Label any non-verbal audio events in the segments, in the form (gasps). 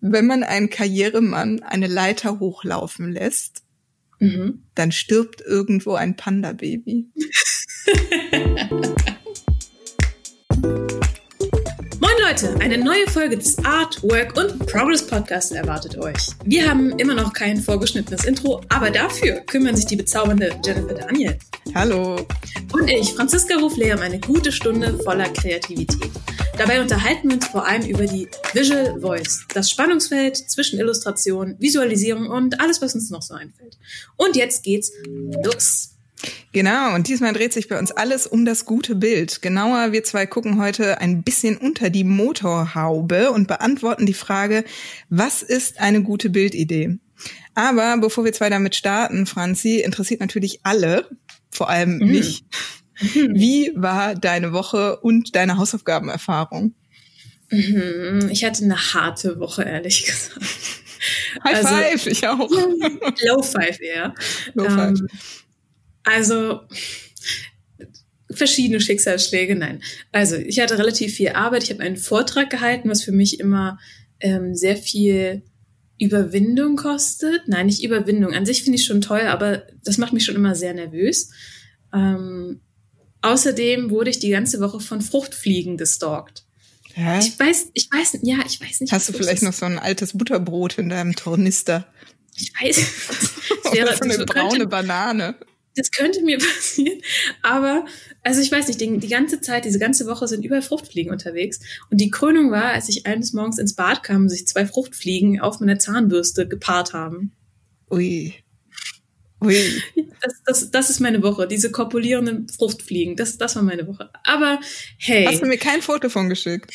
Wenn man einen Karrieremann eine Leiter hochlaufen lässt, mhm. dann stirbt irgendwo ein Panda-Baby. (laughs) Leute, eine neue Folge des Art, Work und Progress Podcasts erwartet euch. Wir haben immer noch kein vorgeschnittenes Intro, aber dafür kümmern sich die bezaubernde Jennifer Daniel. Hallo. Und ich, Franziska Hoflehr, um eine gute Stunde voller Kreativität. Dabei unterhalten wir uns vor allem über die Visual Voice, das Spannungsfeld zwischen Illustration, Visualisierung und alles, was uns noch so einfällt. Und jetzt geht's los. Genau, und diesmal dreht sich bei uns alles um das gute Bild. Genauer, wir zwei gucken heute ein bisschen unter die Motorhaube und beantworten die Frage, was ist eine gute Bildidee? Aber bevor wir zwei damit starten, Franzi, interessiert natürlich alle, vor allem mhm. mich. Mhm. Wie war deine Woche und deine Hausaufgabenerfahrung? Mhm. Ich hatte eine harte Woche, ehrlich gesagt. High also, five, ich auch. (laughs) Low five eher. Low five. Ähm, also verschiedene Schicksalsschläge, nein. Also ich hatte relativ viel Arbeit. Ich habe einen Vortrag gehalten, was für mich immer ähm, sehr viel Überwindung kostet. Nein, nicht Überwindung. An sich finde ich schon toll, aber das macht mich schon immer sehr nervös. Ähm, außerdem wurde ich die ganze Woche von Fruchtfliegen gestalkt. Hä? Ich weiß, ich weiß, ja, ich weiß nicht. Hast du vielleicht noch so ein altes Butterbrot in deinem Tornister? Ich weiß. (laughs) Das wäre, Oder so eine braune könnte, Banane das könnte mir (laughs) passieren. Aber, also ich weiß nicht, die, die, ganze Zeit, diese ganze Woche sind überall Fruchtfliegen unterwegs. Und die Krönung war, als ich eines Morgens ins Bad kam und sich zwei Fruchtfliegen auf meiner Zahnbürste gepaart haben. Ui. Ui. Das, das, das ist meine Woche, diese korpulierenden Fruchtfliegen. Das, das war meine Woche. Aber hey. Hast du mir kein Foto von geschickt?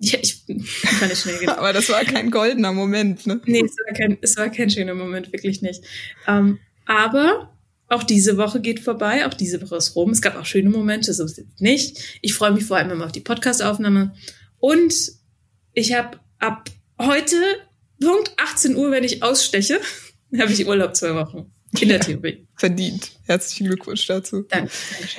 Ja, ich kann nicht schnell (laughs) gehen. Aber das war kein goldener Moment, ne? Nee, es war kein, es war kein schöner Moment, wirklich nicht. Ähm, aber auch diese Woche geht vorbei, auch diese Woche ist rum. Es gab auch schöne Momente, so ist es nicht. Ich freue mich vor allem immer auf die Podcast-Aufnahme. Und ich habe ab heute, Punkt 18 Uhr, wenn ich aussteche, (laughs) habe ich Urlaub zwei Wochen. In der Theorie. verdient. Herzlichen Glückwunsch dazu. Danke.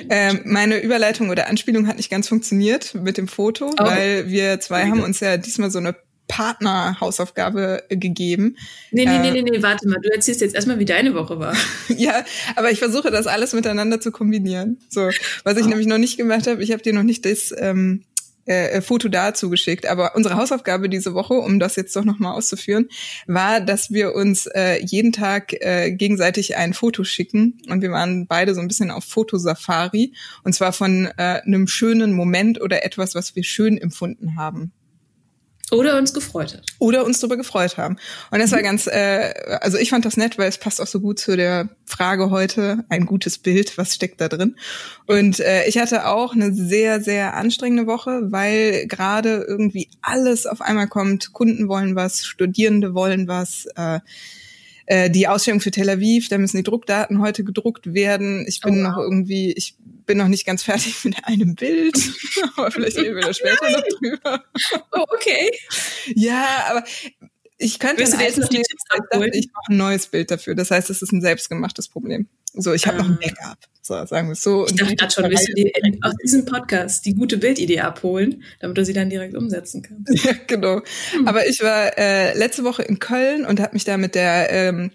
Ähm, meine Überleitung oder Anspielung hat nicht ganz funktioniert mit dem Foto, oh. weil wir zwei haben uns ja diesmal so eine Partner-Hausaufgabe gegeben. Nee, nee, nee, nee, nee, warte mal. Du erzählst jetzt erstmal, wie deine Woche war. (laughs) ja, aber ich versuche das alles miteinander zu kombinieren. So, was ich oh. nämlich noch nicht gemacht habe, ich habe dir noch nicht das ähm, äh, Foto dazu geschickt. Aber unsere Hausaufgabe diese Woche, um das jetzt doch nochmal auszuführen, war, dass wir uns äh, jeden Tag äh, gegenseitig ein Foto schicken. Und wir waren beide so ein bisschen auf Fotosafari. Und zwar von äh, einem schönen Moment oder etwas, was wir schön empfunden haben. Oder uns gefreut hat. Oder uns darüber gefreut haben. Und das war ganz, äh, also ich fand das nett, weil es passt auch so gut zu der Frage heute, ein gutes Bild, was steckt da drin? Und äh, ich hatte auch eine sehr, sehr anstrengende Woche, weil gerade irgendwie alles auf einmal kommt. Kunden wollen was, Studierende wollen was, äh, äh, die Ausstellung für Tel Aviv, da müssen die Druckdaten heute gedruckt werden. Ich bin oh, wow. noch irgendwie, ich bin noch nicht ganz fertig mit einem Bild, (laughs) aber vielleicht reden wir da später noch drüber. Oh, okay. Ja, aber ich könnte ein altes Bild, ich mache ein neues Bild dafür. Das heißt, es ist ein selbstgemachtes Problem. So, ich habe ah. noch ein ah. Backup. So, sagen wir es so. Ich dachte gerade schon, willst du dir aus diesem Podcast die gute Bildidee abholen, damit du sie dann direkt umsetzen kannst. (laughs) Ja, genau. Hm. Aber ich war äh, letzte Woche in Köln und habe mich da mit der, ähm,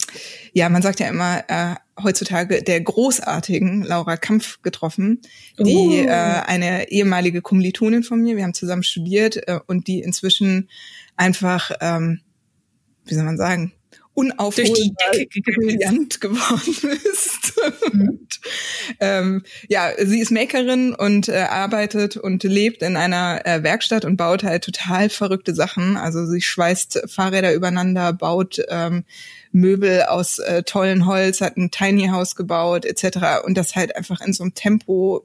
ja, man sagt ja immer äh, heutzutage der großartigen Laura Kampf getroffen, die uh. äh, eine ehemalige Kommilitonin von mir, wir haben zusammen studiert äh, und die inzwischen einfach, ähm, wie soll man sagen, unaufholbar brillant geworden (laughs) ist. Mhm. und, ähm, ja, sie ist Makerin und äh, arbeitet und lebt in einer äh, Werkstatt und baut halt total verrückte Sachen. Also sie schweißt Fahrräder übereinander, baut ähm, Möbel aus äh, tollen Holz, hat ein Tiny House gebaut etc. Und das halt einfach in so einem Tempo,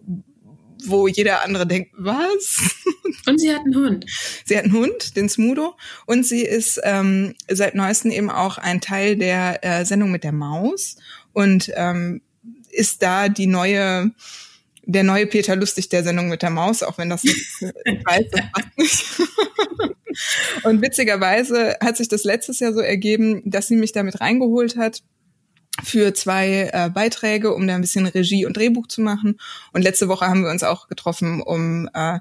wo jeder andere denkt, was? (laughs) Und sie hat einen Hund. Sie hat einen Hund, den Smudo. Und sie ist ähm, seit neuestem eben auch ein Teil der äh, Sendung mit der Maus und ähm, ist da die neue der neue Peter Lustig der Sendung mit der Maus, auch wenn das nicht, (laughs) ich weiß, das passt nicht. (laughs) und witzigerweise hat sich das letztes Jahr so ergeben, dass sie mich damit reingeholt hat, für zwei äh, Beiträge, um da ein bisschen Regie und Drehbuch zu machen. Und letzte Woche haben wir uns auch getroffen, um äh,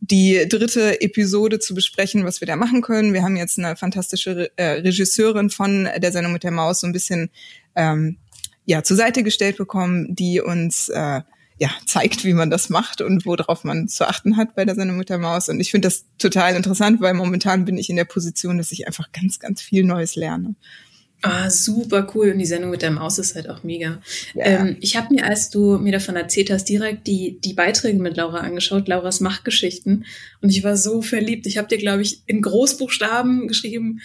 die dritte Episode zu besprechen, was wir da machen können. Wir haben jetzt eine fantastische äh, Regisseurin von der Sendung mit der Maus so ein bisschen ähm, ja zur Seite gestellt bekommen, die uns äh, ja, zeigt, wie man das macht und worauf man zu achten hat bei der Sendung mit der Maus. Und ich finde das total interessant, weil momentan bin ich in der Position, dass ich einfach ganz, ganz viel Neues lerne. Ah, super cool. Und die Sendung mit der Maus ist halt auch mega. Ja. Ähm, ich habe mir, als du mir davon erzählt hast, direkt die, die Beiträge mit Laura angeschaut, Lauras Machtgeschichten. Und ich war so verliebt. Ich habe dir, glaube ich, in Großbuchstaben geschrieben,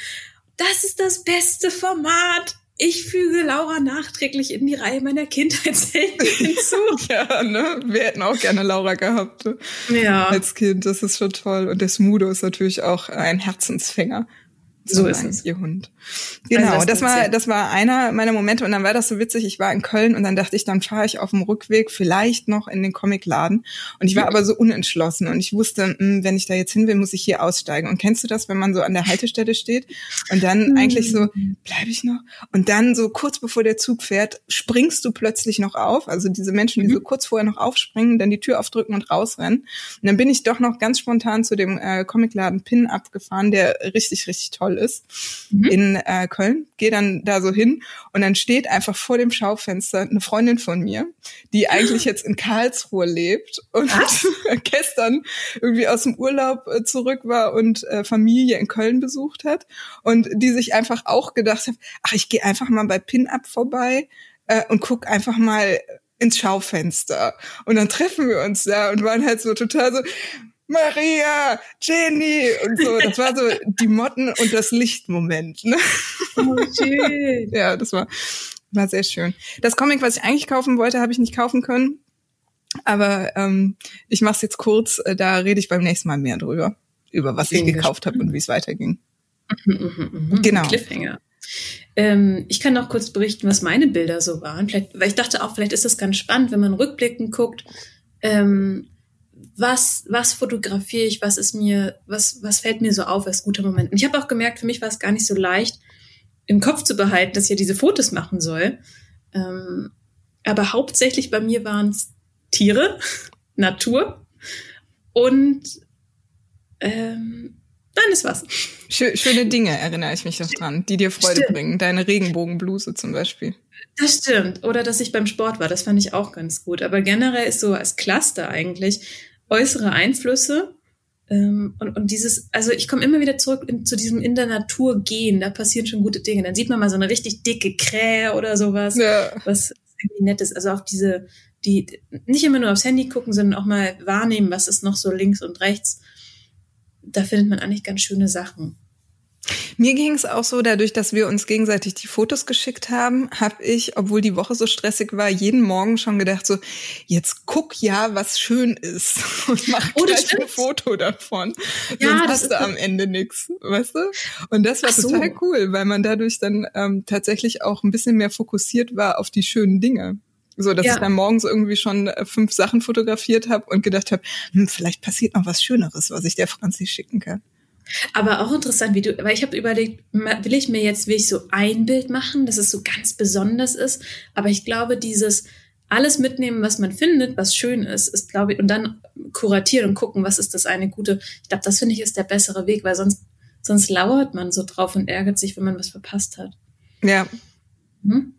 das ist das beste Format ich füge Laura nachträglich in die Reihe meiner Kindheitshelden (laughs) hinzu. ja, ne? Wir hätten auch gerne Laura gehabt. Ja. Als Kind, das ist schon toll. Und der Smudo ist natürlich auch ein Herzensfänger. So ist es. Ihr Hund. Genau, also das, das war das war einer meiner Momente und dann war das so witzig. Ich war in Köln und dann dachte ich, dann fahre ich auf dem Rückweg vielleicht noch in den Comicladen und ich war aber so unentschlossen und ich wusste, mh, hm, wenn ich da jetzt hin will, muss ich hier aussteigen. Und kennst du das, wenn man so an der Haltestelle steht und dann mhm. eigentlich so bleibe ich noch und dann so kurz bevor der Zug fährt, springst du plötzlich noch auf, also diese Menschen, die mhm. so kurz vorher noch aufspringen, dann die Tür aufdrücken und rausrennen. Und dann bin ich doch noch ganz spontan zu dem äh, Comicladen Pin abgefahren, der richtig richtig toll toll ist, mhm. in äh, Köln. Gehe dann da so hin und dann steht einfach vor dem Schaufenster eine Freundin von mir, die (gasps) eigentlich jetzt in Karlsruhe lebt und (laughs) gestern irgendwie aus dem Urlaub äh, zurück war und äh, Familie in Köln besucht hat und die sich einfach auch gedacht hat, ach, ich gehe einfach mal bei Pin-Up vorbei äh, und guck einfach mal ins Schaufenster. Und dann treffen wir uns da und waren halt so total so, Maria, Jenny und so. Das war so die Motten und das Lichtmoment. Ne? Oh, schön. ja, das war, war sehr schön. Das Comic, was ich eigentlich kaufen wollte, habe ich nicht kaufen können. Aber ähm, ich mache es jetzt kurz. Da rede ich beim nächsten Mal mehr drüber, über was ich gekauft habe und wie es weiterging. Mhm, mh, mh. Genau. Cliffhanger. Ähm, ich kann noch kurz berichten, was meine Bilder so waren. Vielleicht, weil ich dachte auch, vielleicht ist das ganz spannend, wenn man rückblickend guckt. Ähm, was, was fotografiere ich, was ist mir, was, was fällt mir so auf als guter Moment. Und ich habe auch gemerkt, für mich war es gar nicht so leicht, im Kopf zu behalten, dass ich ja diese Fotos machen soll. Ähm, aber hauptsächlich bei mir waren es Tiere, (laughs) Natur und ähm, dann ist was. Schöne Dinge erinnere ich mich noch dran, die dir Freude Stimmt. bringen. Deine Regenbogenbluse zum Beispiel. Das stimmt. Oder dass ich beim Sport war, das fand ich auch ganz gut. Aber generell ist so als Cluster eigentlich äußere Einflüsse. Ähm, und, und dieses, also ich komme immer wieder zurück in, zu diesem in der Natur gehen, da passieren schon gute Dinge. Dann sieht man mal so eine richtig dicke Krähe oder sowas, ja. was irgendwie nett ist. Also auch diese, die nicht immer nur aufs Handy gucken, sondern auch mal wahrnehmen, was ist noch so links und rechts. Da findet man eigentlich ganz schöne Sachen. Mir ging es auch so, dadurch, dass wir uns gegenseitig die Fotos geschickt haben, habe ich, obwohl die Woche so stressig war, jeden Morgen schon gedacht, so, jetzt guck ja, was schön ist (laughs) und mach oh, gleich ein Foto davon. Ja, Sonst hast du am Ende nichts, weißt du? Und das war so. total cool, weil man dadurch dann ähm, tatsächlich auch ein bisschen mehr fokussiert war auf die schönen Dinge. So, dass ja. ich dann morgens irgendwie schon äh, fünf Sachen fotografiert habe und gedacht habe, hm, vielleicht passiert noch was Schöneres, was ich der Franzi schicken kann. Aber auch interessant, wie du, weil ich habe überlegt, will ich mir jetzt will ich so ein Bild machen, dass es so ganz besonders ist. Aber ich glaube, dieses alles mitnehmen, was man findet, was schön ist, ist glaube ich, und dann kuratieren und gucken, was ist das eine gute. Ich glaube, das finde ich ist der bessere Weg, weil sonst sonst lauert man so drauf und ärgert sich, wenn man was verpasst hat. Ja. Hm?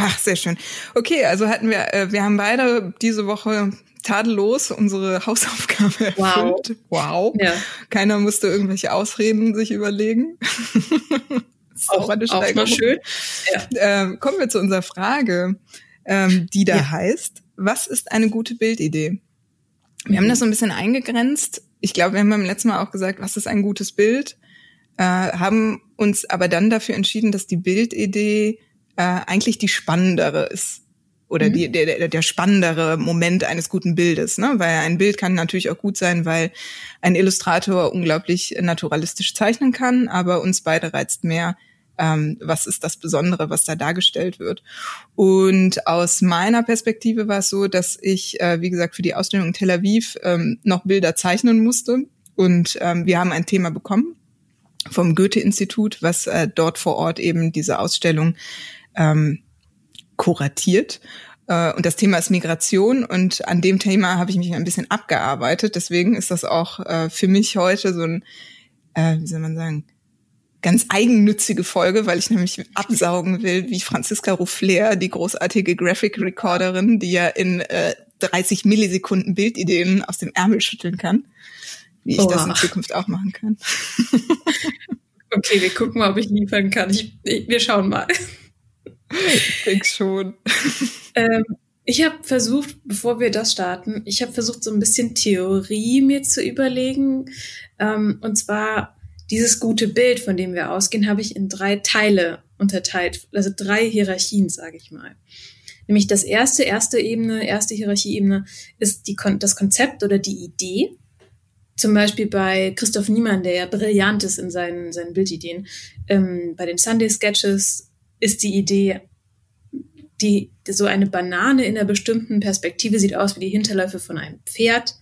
Ach, sehr schön. Okay, also hatten wir, äh, wir haben beide diese Woche tadellos unsere Hausaufgabe erfüllt. Wow. wow. Ja. Keiner musste irgendwelche Ausreden sich überlegen. (laughs) auch, auch, auch mal schön. Ja. Ähm, kommen wir zu unserer Frage, ähm, die da ja. heißt, was ist eine gute Bildidee? Wir mhm. haben das so ein bisschen eingegrenzt. Ich glaube, wir haben beim letzten Mal auch gesagt, was ist ein gutes Bild? Äh, haben uns aber dann dafür entschieden, dass die Bildidee äh, eigentlich die spannendere ist oder mhm. die, der, der spannendere Moment eines guten Bildes, ne? Weil ein Bild kann natürlich auch gut sein, weil ein Illustrator unglaublich naturalistisch zeichnen kann, aber uns beide reizt mehr, ähm, was ist das Besondere, was da dargestellt wird. Und aus meiner Perspektive war es so, dass ich, äh, wie gesagt, für die Ausstellung in Tel Aviv ähm, noch Bilder zeichnen musste. Und ähm, wir haben ein Thema bekommen vom Goethe-Institut, was äh, dort vor Ort eben diese Ausstellung ähm, kuratiert. Äh, und das Thema ist Migration und an dem Thema habe ich mich ein bisschen abgearbeitet. Deswegen ist das auch äh, für mich heute so ein, äh, wie soll man sagen, ganz eigennützige Folge, weil ich nämlich absaugen will, wie Franziska Ruffler, die großartige Graphic Recorderin, die ja in äh, 30 Millisekunden Bildideen aus dem Ärmel schütteln kann, wie ich oh. das in Zukunft auch machen kann. (laughs) okay, wir gucken mal, ob ich liefern kann. Ich, ich, wir schauen mal. Ich denke schon. Ähm, ich habe versucht, bevor wir das starten, ich habe versucht, so ein bisschen Theorie mir zu überlegen. Ähm, und zwar dieses gute Bild, von dem wir ausgehen, habe ich in drei Teile unterteilt, also drei Hierarchien, sage ich mal. Nämlich das erste, erste Ebene, erste Hierarchieebene ist die, das Konzept oder die Idee. Zum Beispiel bei Christoph Niemann, der ja brillant ist in seinen, seinen Bildideen. Ähm, bei den Sunday Sketches ist die Idee, die, so eine Banane in einer bestimmten Perspektive sieht aus wie die Hinterläufe von einem Pferd.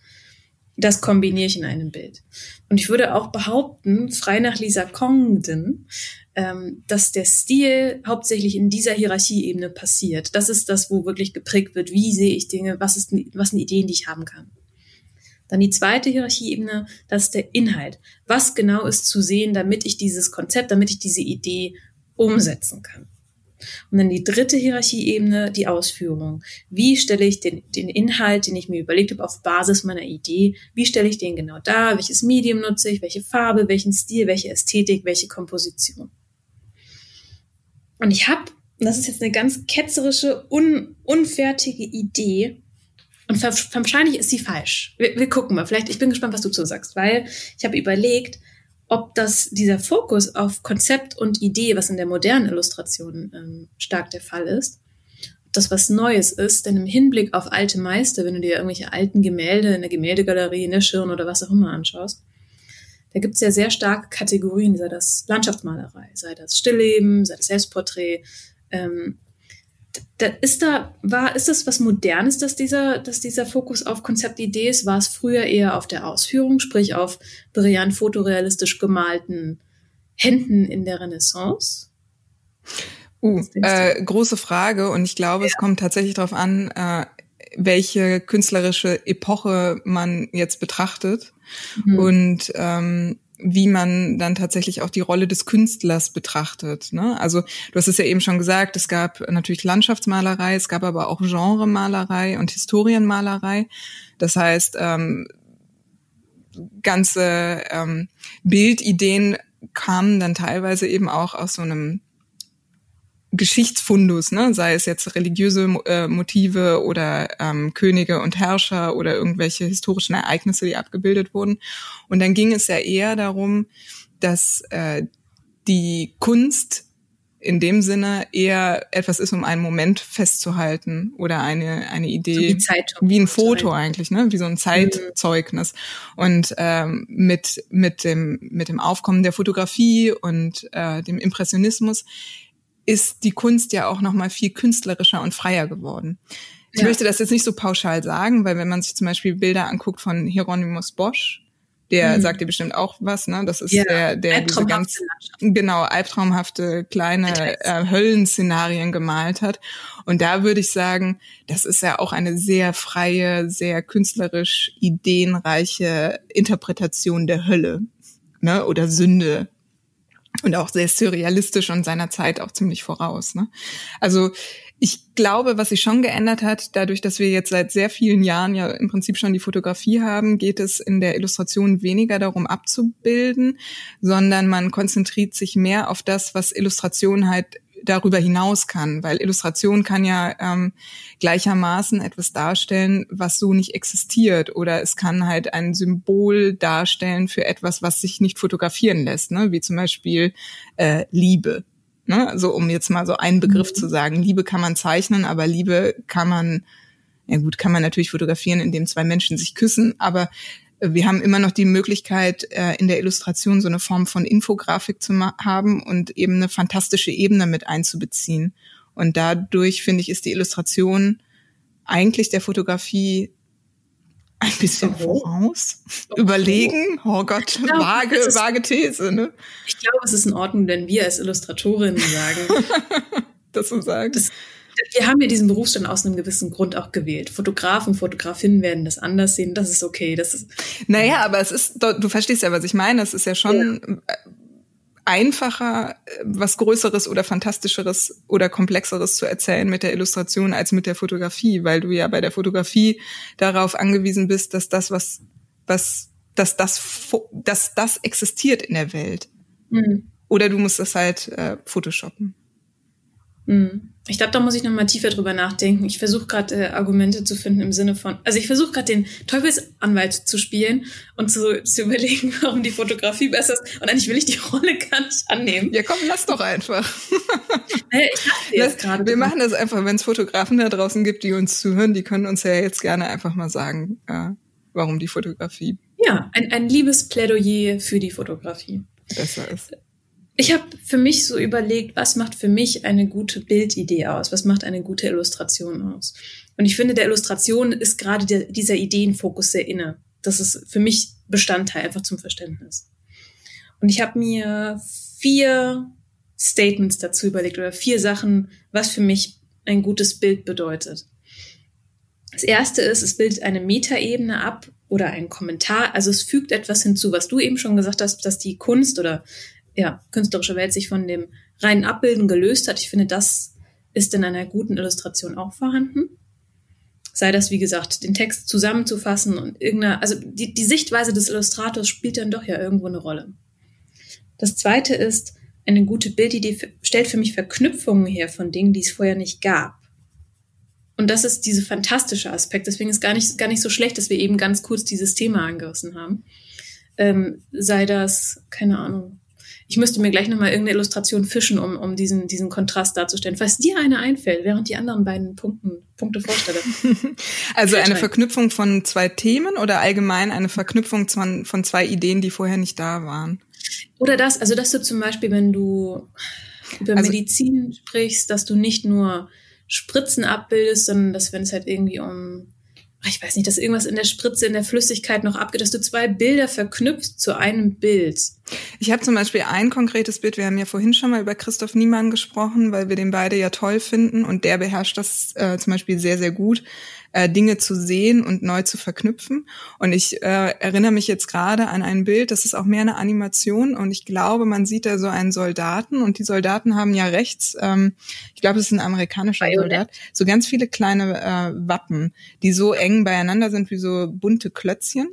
Das kombiniere ich in einem Bild. Und ich würde auch behaupten, frei nach Lisa Congdon, ähm, dass der Stil hauptsächlich in dieser Hierarchieebene passiert. Das ist das, wo wirklich geprägt wird, wie sehe ich Dinge, was, ist, was sind Ideen, die ich haben kann. Dann die zweite Hierarchieebene, das ist der Inhalt. Was genau ist zu sehen, damit ich dieses Konzept, damit ich diese Idee umsetzen kann. Und dann die dritte Hierarchieebene, die Ausführung. Wie stelle ich den, den Inhalt, den ich mir überlegt habe, auf Basis meiner Idee, wie stelle ich den genau dar? Welches Medium nutze ich? Welche Farbe? Welchen Stil? Welche Ästhetik? Welche Komposition? Und ich habe, das ist jetzt eine ganz ketzerische, un, unfertige Idee, und wahrscheinlich ist sie falsch. Wir, wir gucken mal. Vielleicht, ich bin gespannt, was du zu sagst, weil ich habe überlegt, ob das dieser Fokus auf Konzept und Idee, was in der modernen Illustration ähm, stark der Fall ist, ob das was Neues ist, denn im Hinblick auf alte Meister, wenn du dir irgendwelche alten Gemälde in der Gemäldegalerie, in der Schirn oder was auch immer anschaust, da gibt es ja sehr starke Kategorien, sei das Landschaftsmalerei, sei das Stillleben, sei das Selbstporträt, ähm, da ist da, war, ist das was Modernes, dass dieser, dass dieser Fokus auf Konzeptidee ist? War es früher eher auf der Ausführung, sprich auf brillant fotorealistisch gemalten Händen in der Renaissance? Uh, äh, große Frage und ich glaube, ja. es kommt tatsächlich darauf an, äh, welche künstlerische Epoche man jetzt betrachtet. Mhm. Und ähm, wie man dann tatsächlich auch die Rolle des Künstlers betrachtet. Ne? Also du hast es ja eben schon gesagt, es gab natürlich Landschaftsmalerei, es gab aber auch Genremalerei und Historienmalerei. Das heißt, ähm, ganze ähm, Bildideen kamen dann teilweise eben auch aus so einem Geschichtsfundus, ne? sei es jetzt religiöse äh, Motive oder ähm, Könige und Herrscher oder irgendwelche historischen Ereignisse, die abgebildet wurden. Und dann ging es ja eher darum, dass äh, die Kunst in dem Sinne eher etwas ist, um einen Moment festzuhalten oder eine eine Idee so wie, wie ein Foto eigentlich, ne, wie so ein Zeitzeugnis. Mhm. Und ähm, mit mit dem mit dem Aufkommen der Fotografie und äh, dem Impressionismus ist die Kunst ja auch noch mal viel künstlerischer und freier geworden. Ich ja. möchte das jetzt nicht so pauschal sagen, weil wenn man sich zum Beispiel Bilder anguckt von Hieronymus Bosch, der mhm. sagt dir bestimmt auch was, ne? Das ist ja. der, der diese ganz genau albtraumhafte kleine äh, Höllenszenarien gemalt hat. Und da würde ich sagen, das ist ja auch eine sehr freie, sehr künstlerisch ideenreiche Interpretation der Hölle, ne? Oder Sünde und auch sehr surrealistisch und seiner Zeit auch ziemlich voraus. Ne? Also ich glaube, was sich schon geändert hat, dadurch, dass wir jetzt seit sehr vielen Jahren ja im Prinzip schon die Fotografie haben, geht es in der Illustration weniger darum abzubilden, sondern man konzentriert sich mehr auf das, was Illustration halt darüber hinaus kann, weil Illustration kann ja ähm, gleichermaßen etwas darstellen, was so nicht existiert oder es kann halt ein Symbol darstellen für etwas, was sich nicht fotografieren lässt, ne? wie zum Beispiel äh, Liebe. Ne? So um jetzt mal so einen Begriff mhm. zu sagen. Liebe kann man zeichnen, aber Liebe kann man, ja gut, kann man natürlich fotografieren, indem zwei Menschen sich küssen, aber wir haben immer noch die Möglichkeit, äh, in der Illustration so eine Form von Infografik zu haben und eben eine fantastische Ebene mit einzubeziehen. Und dadurch, finde ich, ist die Illustration eigentlich der Fotografie ein bisschen voraus. Okay. Überlegen, oh Gott, glaube, vage, ist, vage These, ne? Ich glaube, es ist in Ordnung, wenn wir als Illustratorinnen sagen. (laughs) das so sagen. Das, wir haben ja diesen Berufsstand aus einem gewissen Grund auch gewählt. Fotografen, Fotografinnen werden das anders sehen. Das ist okay. Das ist naja, aber es ist, du verstehst ja, was ich meine. Es ist ja schon ja. einfacher, was Größeres oder Fantastischeres oder Komplexeres zu erzählen mit der Illustration als mit der Fotografie, weil du ja bei der Fotografie darauf angewiesen bist, dass das, was, was, dass das, dass das existiert in der Welt. Mhm. Oder du musst das halt äh, photoshoppen. Mhm. Ich glaube, da muss ich noch mal tiefer drüber nachdenken. Ich versuche gerade äh, Argumente zu finden im Sinne von, also ich versuche gerade den Teufelsanwalt zu spielen und zu, zu überlegen, (laughs) warum die Fotografie besser ist. Und eigentlich will ich die (laughs) Rolle gar nicht annehmen. Ja, komm, lass doch einfach. (laughs) Hey, ich lass gerade. Wir machen das einfach, wenn es Fotografen da draußen gibt, die uns zuhören, die können uns ja jetzt gerne einfach mal sagen, äh, warum die Fotografie. Ja, ein, ein liebes Plädoyer für die Fotografie. Besser ist. Ich habe für mich so überlegt, was macht für mich eine gute Bildidee aus? Was macht eine gute Illustration aus? Und ich finde, der Illustration ist gerade der, dieser Ideenfokus sehr inne. Das ist für mich Bestandteil einfach zum Verständnis. Und ich habe mir vier Statements dazu überlegt oder vier Sachen, was für mich ein gutes Bild bedeutet. Das erste ist, es bildet eine Metaebene ab oder einen Kommentar. Also es fügt etwas hinzu, was du eben schon gesagt hast, dass die Kunst oder ja, künstlerische Welt sich von dem reinen Abbilden gelöst hat. Ich finde, das ist in einer guten Illustration auch vorhanden. Sei das, wie gesagt, den Text zusammenzufassen und irgendeine, also die, die Sichtweise des Illustrators spielt dann doch ja irgendwo eine Rolle. Das zweite ist, eine gute Bildidee stellt für mich Verknüpfungen her von Dingen, die es vorher nicht gab. Und das ist diese fantastische Aspekt. Deswegen ist gar nicht, gar nicht so schlecht, dass wir eben ganz kurz dieses Thema angerissen haben. Ähm, sei das, keine Ahnung, ich müsste mir gleich nochmal irgendeine Illustration fischen, um, um diesen, diesen Kontrast darzustellen. Falls dir eine einfällt, während die anderen beiden Punkten, Punkte vorstelle. (laughs) also eine Verknüpfung von zwei Themen oder allgemein eine Verknüpfung von, von zwei Ideen, die vorher nicht da waren? Oder das, also dass du zum Beispiel, wenn du über also, Medizin sprichst, dass du nicht nur Spritzen abbildest, sondern dass wenn es halt irgendwie um ich weiß nicht, dass irgendwas in der Spritze, in der Flüssigkeit noch abgeht, dass du zwei Bilder verknüpfst zu einem Bild. Ich habe zum Beispiel ein konkretes Bild, wir haben ja vorhin schon mal über Christoph Niemann gesprochen, weil wir den beide ja toll finden und der beherrscht das äh, zum Beispiel sehr, sehr gut äh, Dinge zu sehen und neu zu verknüpfen. Und ich äh, erinnere mich jetzt gerade an ein Bild, das ist auch mehr eine Animation und ich glaube, man sieht da so einen Soldaten und die Soldaten haben ja rechts, ähm, ich glaube, es ist ein amerikanischer Violet. Soldat, so ganz viele kleine äh, Wappen, die so eng beieinander sind wie so bunte Klötzchen.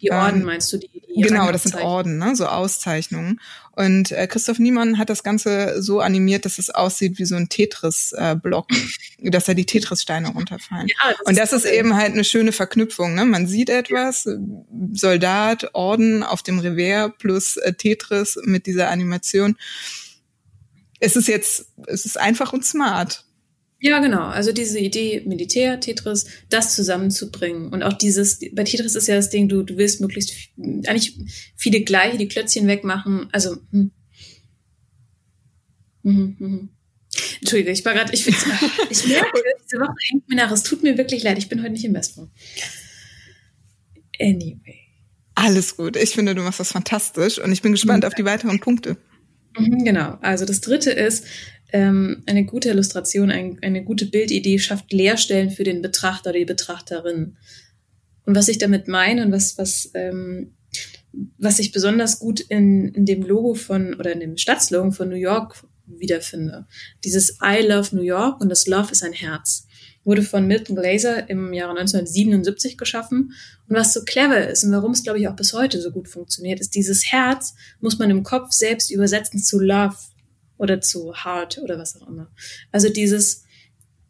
Die Orden ähm, meinst du, die, die Genau, das sind Orden, ne? so Auszeichnungen. Und äh, Christoph Niemann hat das Ganze so animiert, dass es aussieht wie so ein Tetris-Block, äh, (laughs) dass da die Tetris-Steine runterfallen. Ja, das und das ist, ist eben halt eine schöne Verknüpfung. Ne? Man sieht etwas, Soldat, Orden auf dem Revers plus äh, Tetris mit dieser Animation. Es ist jetzt, es ist einfach und smart. Ja, genau. Also diese Idee Militär, Tetris, das zusammenzubringen. Und auch dieses, bei Tetris ist ja das Ding, du, du willst möglichst eigentlich viele gleiche, die Klötzchen wegmachen. Also, hm. Mhm, mhm. Entschuldige, ich war gerade, ich, (laughs) ich merke, diese Woche hängt mir nach. Es tut mir wirklich leid, ich bin heute nicht im Bestform. Anyway. Alles gut. Ich finde, du machst das fantastisch und ich bin gespannt mhm. auf die weiteren Punkte. Mhm, genau. Also das dritte ist, ähm, eine gute Illustration, ein, eine gute Bildidee schafft Leerstellen für den Betrachter oder die Betrachterin. Und was ich damit meine und was, was, ähm, was ich besonders gut in, in dem Logo von oder in dem Stadtslogan von New York wiederfinde. Dieses I love New York und das Love ist ein Herz. Wurde von Milton Glaser im Jahre 1977 geschaffen. Und was so clever ist und warum es, glaube ich, auch bis heute so gut funktioniert, ist, dieses Herz muss man im Kopf selbst übersetzen zu Love oder zu hart oder was auch immer. Also dieses,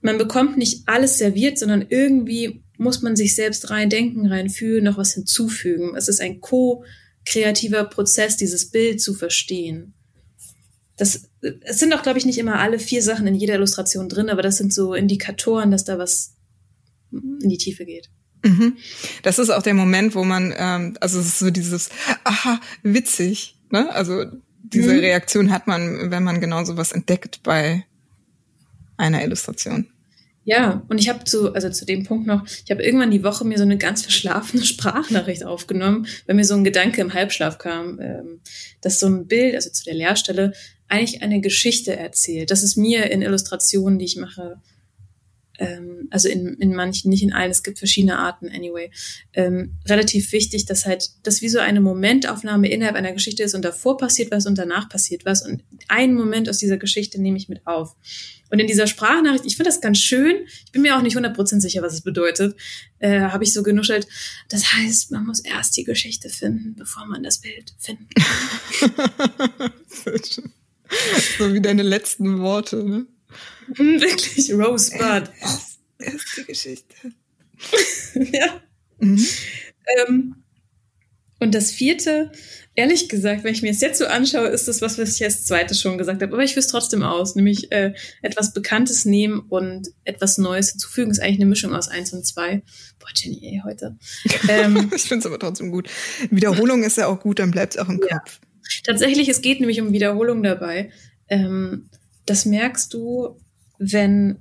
man bekommt nicht alles serviert, sondern irgendwie muss man sich selbst reindenken, reinfühlen, noch was hinzufügen. Es ist ein co-kreativer Prozess, dieses Bild zu verstehen. Das, es sind auch, glaube ich, nicht immer alle vier Sachen in jeder Illustration drin, aber das sind so Indikatoren, dass da was in die Tiefe geht. Mhm. Das ist auch der Moment, wo man, ähm, also es ist so dieses, aha, witzig, ne? Also diese mhm. Reaktion hat man, wenn man genau sowas entdeckt bei einer Illustration. Ja, und ich habe zu, also zu dem Punkt noch, ich habe irgendwann die Woche mir so eine ganz verschlafene (laughs) Sprachnachricht aufgenommen, weil mir so ein Gedanke im Halbschlaf kam, ähm, dass so ein Bild, also zu der Leerstelle, eigentlich eine Geschichte erzählt. Das ist mir in Illustrationen, die ich mache, ähm, also in, in manchen, nicht in allen, es gibt verschiedene Arten, anyway, ähm, relativ wichtig, dass halt das wie so eine Momentaufnahme innerhalb einer Geschichte ist und davor passiert was und danach passiert was und einen Moment aus dieser Geschichte nehme ich mit auf. Und in dieser Sprachnachricht, ich finde das ganz schön, ich bin mir auch nicht 100% sicher, was es bedeutet, äh, habe ich so genuschelt, das heißt, man muss erst die Geschichte finden, bevor man das Bild finden (laughs) kann. so wie deine letzten Worte, ne? (laughs) Wirklich, Rosebud. Erst, erst die Geschichte. (laughs) ja. Mhm. Ähm, und das vierte, ehrlich gesagt, wenn ich mir es jetzt so anschaue, ist das, was ich als zweites schon gesagt habe. Aber ich führe es trotzdem aus, nämlich äh, etwas Bekanntes nehmen und etwas Neues hinzufügen. Ist eigentlich eine Mischung aus eins und zwei. Boah, Jenny, ey, heute. Ähm, (laughs) ich finde es aber trotzdem gut. Wiederholung ist ja auch gut, dann bleibt es auch im ja. Kopf. Tatsächlich, es geht nämlich um Wiederholung dabei. Ähm, das merkst du, wenn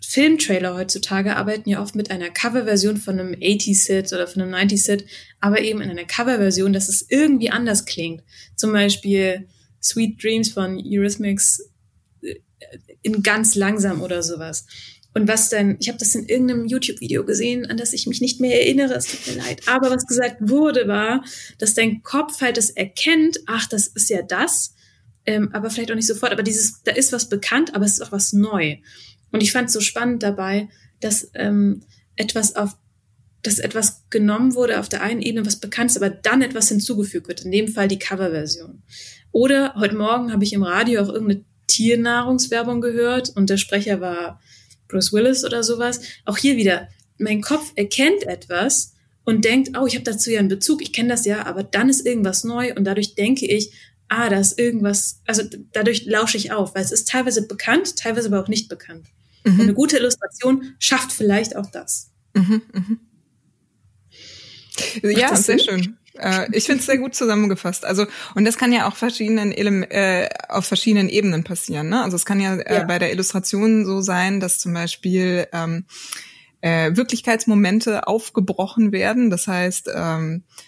Filmtrailer heutzutage arbeiten ja oft mit einer Coverversion von einem 80-Sit oder von einem 90-Sit, aber eben in einer Coverversion, dass es irgendwie anders klingt. Zum Beispiel Sweet Dreams von Eurythmics äh, in ganz langsam oder sowas. Und was dann, ich habe das in irgendeinem YouTube-Video gesehen, an das ich mich nicht mehr erinnere, es tut mir leid. Aber was gesagt wurde, war, dass dein Kopf halt das erkennt, ach, das ist ja das, ähm, aber vielleicht auch nicht sofort. Aber dieses, da ist was bekannt, aber es ist auch was neu. Und ich fand es so spannend dabei, dass ähm, etwas auf dass etwas genommen wurde auf der einen Ebene, was bekannt ist, aber dann etwas hinzugefügt wird. In dem Fall die Coverversion. Oder heute Morgen habe ich im Radio auch irgendeine Tiernahrungswerbung gehört und der Sprecher war Bruce Willis oder sowas. Auch hier wieder, mein Kopf erkennt etwas und denkt, oh, ich habe dazu ja einen Bezug, ich kenne das ja, aber dann ist irgendwas neu und dadurch denke ich, ah, da ist irgendwas, also dadurch lausche ich auf, weil es ist teilweise bekannt, teilweise aber auch nicht bekannt. Mhm. Und eine gute Illustration schafft vielleicht auch das. Mhm, mhm. Ja, sehr schön. Äh, ich finde es sehr gut zusammengefasst. Also und das kann ja auch verschiedenen Ele äh, auf verschiedenen Ebenen passieren. Ne? Also es kann ja, äh, ja, bei der Illustration so sein, dass zum Beispiel ähm, äh, Wirklichkeitsmomente aufgebrochen werden. Das heißt ähm, äh,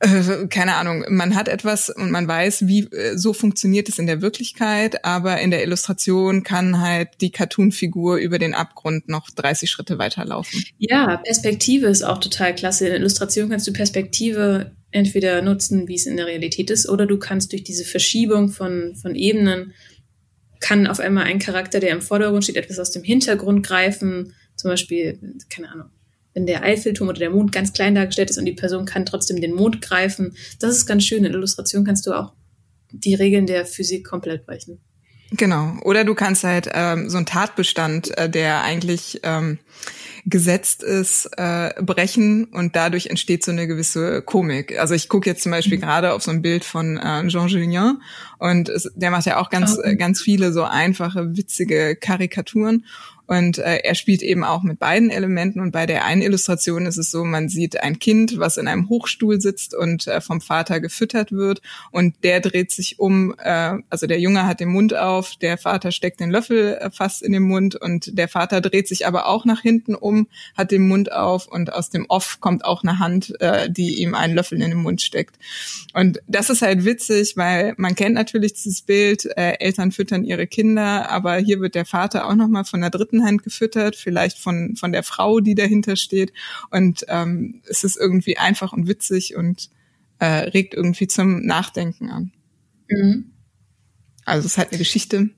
(laughs) keine Ahnung, man hat etwas und man weiß, wie äh, so funktioniert es in der Wirklichkeit, aber in der Illustration kann halt die Cartoon-Figur über den Abgrund noch 30 Schritte weiterlaufen. Ja, Perspektive ist auch total klasse. In der Illustration kannst du Perspektive entweder nutzen, wie es in der Realität ist, oder du kannst durch diese Verschiebung von, von Ebenen kann auf einmal ein Charakter, der im Vordergrund steht, etwas aus dem Hintergrund greifen. Zum Beispiel, keine Ahnung, wenn der Eiffelturm oder der Mond ganz klein dargestellt ist und die Person kann trotzdem den Mond greifen. Das ist ganz schön. In Illustration kannst du auch die Regeln der Physik komplett brechen. Genau. Oder du kannst halt ähm, so einen Tatbestand, äh, der eigentlich ähm, gesetzt ist, äh, brechen und dadurch entsteht so eine gewisse Komik. Also ich gucke jetzt zum Beispiel mhm. gerade auf so ein Bild von äh, Jean Julien und es, der macht ja auch ganz, oh. ganz viele so einfache, witzige Karikaturen und äh, er spielt eben auch mit beiden Elementen. Und bei der einen Illustration ist es so, man sieht ein Kind, was in einem Hochstuhl sitzt und äh, vom Vater gefüttert wird. Und der dreht sich um, äh, also der Junge hat den Mund auf, der Vater steckt den Löffel äh, fast in den Mund und der Vater dreht sich aber auch nach hinten um, hat den Mund auf und aus dem Off kommt auch eine Hand, äh, die ihm einen Löffel in den Mund steckt. Und das ist halt witzig, weil man kennt natürlich dieses Bild, äh, Eltern füttern ihre Kinder, aber hier wird der Vater auch nochmal von der dritten Hand gefüttert, vielleicht von, von der Frau, die dahinter steht. Und ähm, es ist irgendwie einfach und witzig und äh, regt irgendwie zum Nachdenken an. Mhm. Also es hat eine Geschichte.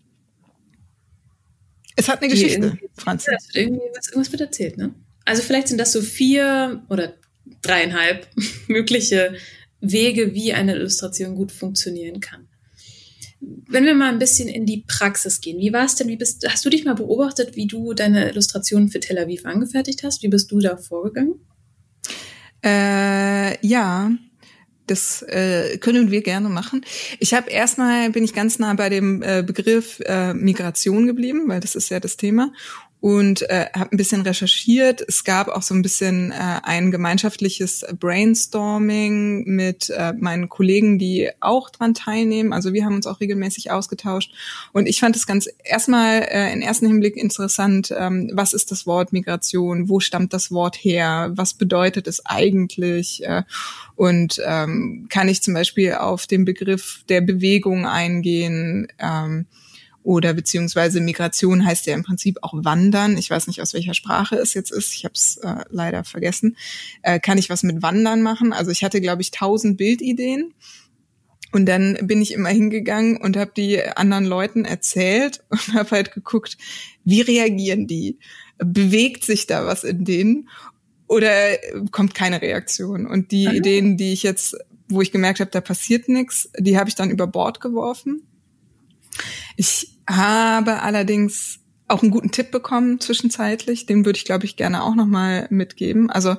Es hat eine die Geschichte, Franz. Ja, irgendwie was, irgendwas wird erzählt, ne? Also vielleicht sind das so vier oder dreieinhalb (laughs) mögliche Wege, wie eine Illustration gut funktionieren kann. Wenn wir mal ein bisschen in die Praxis gehen, wie war es denn? Wie bist, hast du dich mal beobachtet, wie du deine Illustrationen für Tel Aviv angefertigt hast? Wie bist du da vorgegangen? Äh, ja, das äh, können wir gerne machen. Ich habe erstmal bin ich ganz nah bei dem äh, Begriff äh, Migration geblieben, weil das ist ja das Thema und äh, habe ein bisschen recherchiert. Es gab auch so ein bisschen äh, ein gemeinschaftliches Brainstorming mit äh, meinen Kollegen, die auch dran teilnehmen. Also wir haben uns auch regelmäßig ausgetauscht. Und ich fand es ganz erstmal äh, in ersten Hinblick interessant, ähm, was ist das Wort Migration? Wo stammt das Wort her? Was bedeutet es eigentlich? Äh, und ähm, kann ich zum Beispiel auf den Begriff der Bewegung eingehen? Ähm, oder beziehungsweise Migration heißt ja im Prinzip auch Wandern. Ich weiß nicht, aus welcher Sprache es jetzt ist. Ich habe es äh, leider vergessen. Äh, kann ich was mit Wandern machen? Also ich hatte, glaube ich, tausend Bildideen. Und dann bin ich immer hingegangen und habe die anderen Leuten erzählt (laughs) und habe halt geguckt, wie reagieren die? Bewegt sich da was in denen? Oder kommt keine Reaktion? Und die Aha. Ideen, die ich jetzt, wo ich gemerkt habe, da passiert nichts, die habe ich dann über Bord geworfen ich habe allerdings auch einen guten Tipp bekommen zwischenzeitlich. Den würde ich, glaube ich, gerne auch nochmal mitgeben. Also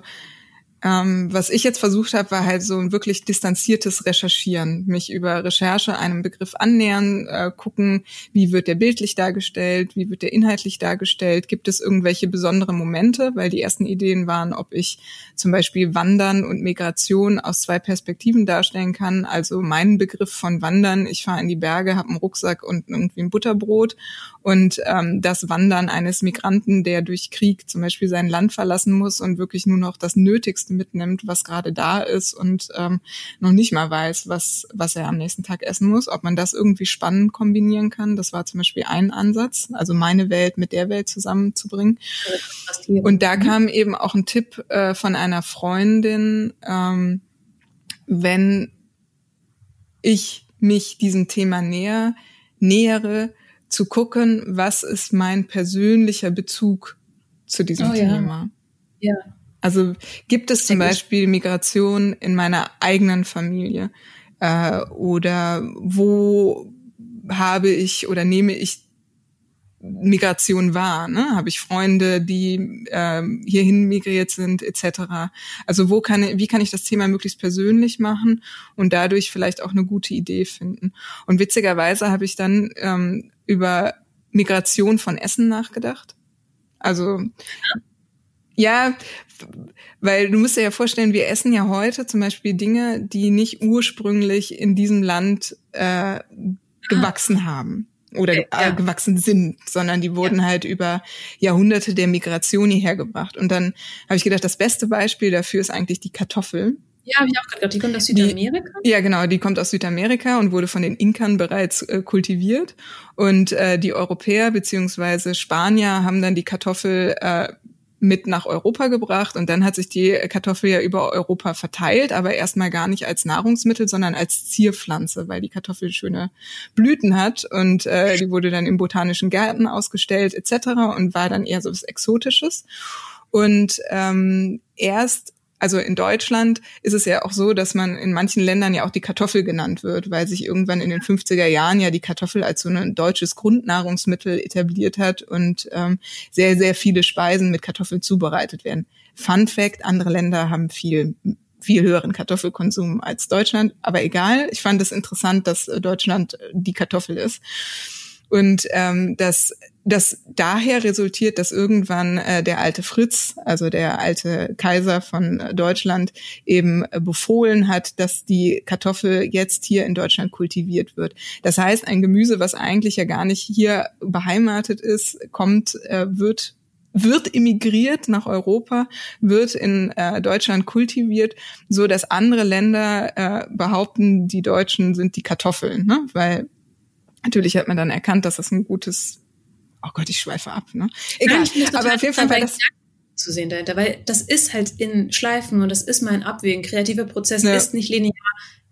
ähm, was ich jetzt versucht habe, war halt so ein wirklich distanziertes Recherchieren, mich über Recherche einem Begriff annähern, äh, gucken, wie wird der bildlich dargestellt, wie wird der inhaltlich dargestellt, gibt es irgendwelche besondere Momente, weil die ersten Ideen waren, ob ich zum Beispiel Wandern und Migration aus zwei Perspektiven darstellen kann. Also meinen Begriff von Wandern, ich fahre in die Berge, habe einen Rucksack und irgendwie ein Butterbrot und ähm, das Wandern eines Migranten, der durch Krieg zum Beispiel sein Land verlassen muss und wirklich nur noch das Nötigste mitnimmt, was gerade da ist und ähm, noch nicht mal weiß, was, was er am nächsten Tag essen muss, ob man das irgendwie spannend kombinieren kann. Das war zum Beispiel ein Ansatz, also meine Welt mit der Welt zusammenzubringen. Und da kam eben auch ein Tipp äh, von einer Freundin, ähm, wenn ich mich diesem Thema näher, nähere, zu gucken, was ist mein persönlicher Bezug zu diesem oh, Thema. Ja. ja. Also gibt es zum Beispiel Migration in meiner eigenen Familie äh, oder wo habe ich oder nehme ich Migration wahr? Ne? Habe ich Freunde, die äh, hierhin migriert sind, etc. Also wo kann, wie kann ich das Thema möglichst persönlich machen und dadurch vielleicht auch eine gute Idee finden? Und witzigerweise habe ich dann ähm, über Migration von Essen nachgedacht. Also ja, weil du musst dir ja vorstellen, wir essen ja heute zum Beispiel Dinge, die nicht ursprünglich in diesem Land äh, gewachsen ah. haben oder äh, ja. gewachsen sind, sondern die wurden ja. halt über Jahrhunderte der Migration hierher gebracht. Und dann habe ich gedacht, das beste Beispiel dafür ist eigentlich die Kartoffel. Ja, habe ich auch gedacht. Die kommt aus Südamerika? Die, ja, genau. Die kommt aus Südamerika und wurde von den Inkern bereits äh, kultiviert. Und äh, die Europäer beziehungsweise Spanier haben dann die Kartoffel äh, mit nach Europa gebracht und dann hat sich die Kartoffel ja über Europa verteilt, aber erstmal gar nicht als Nahrungsmittel, sondern als Zierpflanze, weil die Kartoffel schöne Blüten hat und äh, die wurde dann in botanischen Gärten ausgestellt etc. und war dann eher so was Exotisches. Und ähm, erst also in Deutschland ist es ja auch so, dass man in manchen Ländern ja auch die Kartoffel genannt wird, weil sich irgendwann in den 50er Jahren ja die Kartoffel als so ein deutsches Grundnahrungsmittel etabliert hat und ähm, sehr, sehr viele Speisen mit Kartoffeln zubereitet werden. Fun Fact, andere Länder haben viel viel höheren Kartoffelkonsum als Deutschland, aber egal. Ich fand es interessant, dass Deutschland die Kartoffel ist. Und ähm, das das daher resultiert, dass irgendwann äh, der alte Fritz, also der alte Kaiser von Deutschland, eben äh, befohlen hat, dass die Kartoffel jetzt hier in Deutschland kultiviert wird. Das heißt, ein Gemüse, was eigentlich ja gar nicht hier beheimatet ist, kommt, äh, wird wird immigriert nach Europa, wird in äh, Deutschland kultiviert, so dass andere Länder äh, behaupten, die Deutschen sind die Kartoffeln, ne? weil Natürlich hat man dann erkannt, dass das ein gutes, oh Gott, ich schweife ab, ne? Egal, Nein, aber auf jeden Fall war das zu sehen dahinter, weil das ist halt in Schleifen und das ist mal ein Abwägen. Kreativer Prozess ja. ist nicht linear.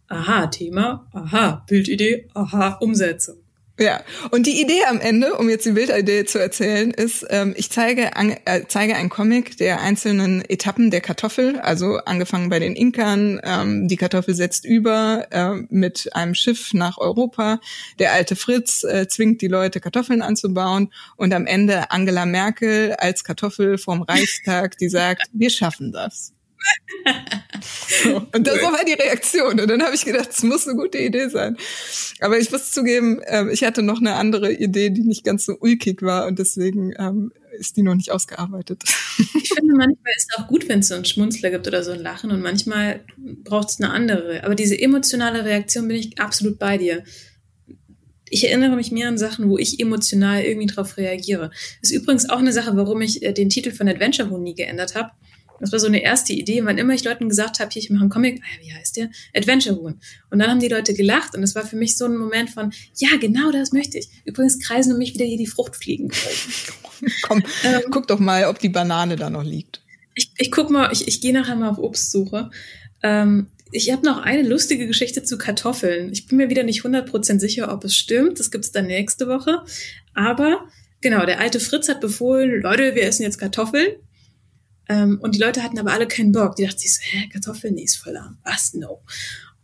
Aha, Thema, aha, Bildidee, aha, Umsetzung. Ja, und die Idee am Ende, um jetzt die Bildidee zu erzählen, ist, ähm, ich zeige, an, äh, zeige einen Comic der einzelnen Etappen der Kartoffel, also angefangen bei den Inkern, ähm, die Kartoffel setzt über äh, mit einem Schiff nach Europa, der alte Fritz äh, zwingt die Leute, Kartoffeln anzubauen. Und am Ende Angela Merkel als Kartoffel vom Reichstag, die sagt, wir schaffen das. So. (laughs) Und das war die Reaktion. Und dann habe ich gedacht, es muss eine gute Idee sein. Aber ich muss zugeben, äh, ich hatte noch eine andere Idee, die nicht ganz so ulkig war und deswegen ähm, ist die noch nicht ausgearbeitet. Ich finde, manchmal ist es auch gut, wenn es so einen Schmunzler gibt oder so ein Lachen und manchmal braucht es eine andere. Aber diese emotionale Reaktion bin ich absolut bei dir. Ich erinnere mich mehr an Sachen, wo ich emotional irgendwie drauf reagiere. Das ist übrigens auch eine Sache, warum ich äh, den Titel von Adventure Moon nie geändert habe Das war so eine erste Idee. Wann immer ich Leuten gesagt habe, hier, ich mache einen Comic, ah, wie heißt der? Adventure Huhn. Und dann haben die Leute gelacht und es war für mich so ein Moment von, ja, genau das möchte ich. Übrigens kreisen um mich wieder hier die Fruchtfliegen. (laughs) Komm, ähm, guck doch mal, ob die Banane da noch liegt. Ich, ich guck mal, ich, ich gehe nachher mal auf Obstsuche. Ähm, ich habe noch eine lustige Geschichte zu Kartoffeln. Ich bin mir wieder nicht 100% sicher, ob es stimmt. Das gibt's dann nächste Woche. Aber genau, der alte Fritz hat befohlen, Leute, wir essen jetzt Kartoffeln. Ähm, und die Leute hatten aber alle keinen Bock. Die dachten sich so, hä, Kartoffeln, nee, ist voll arm. Was? No.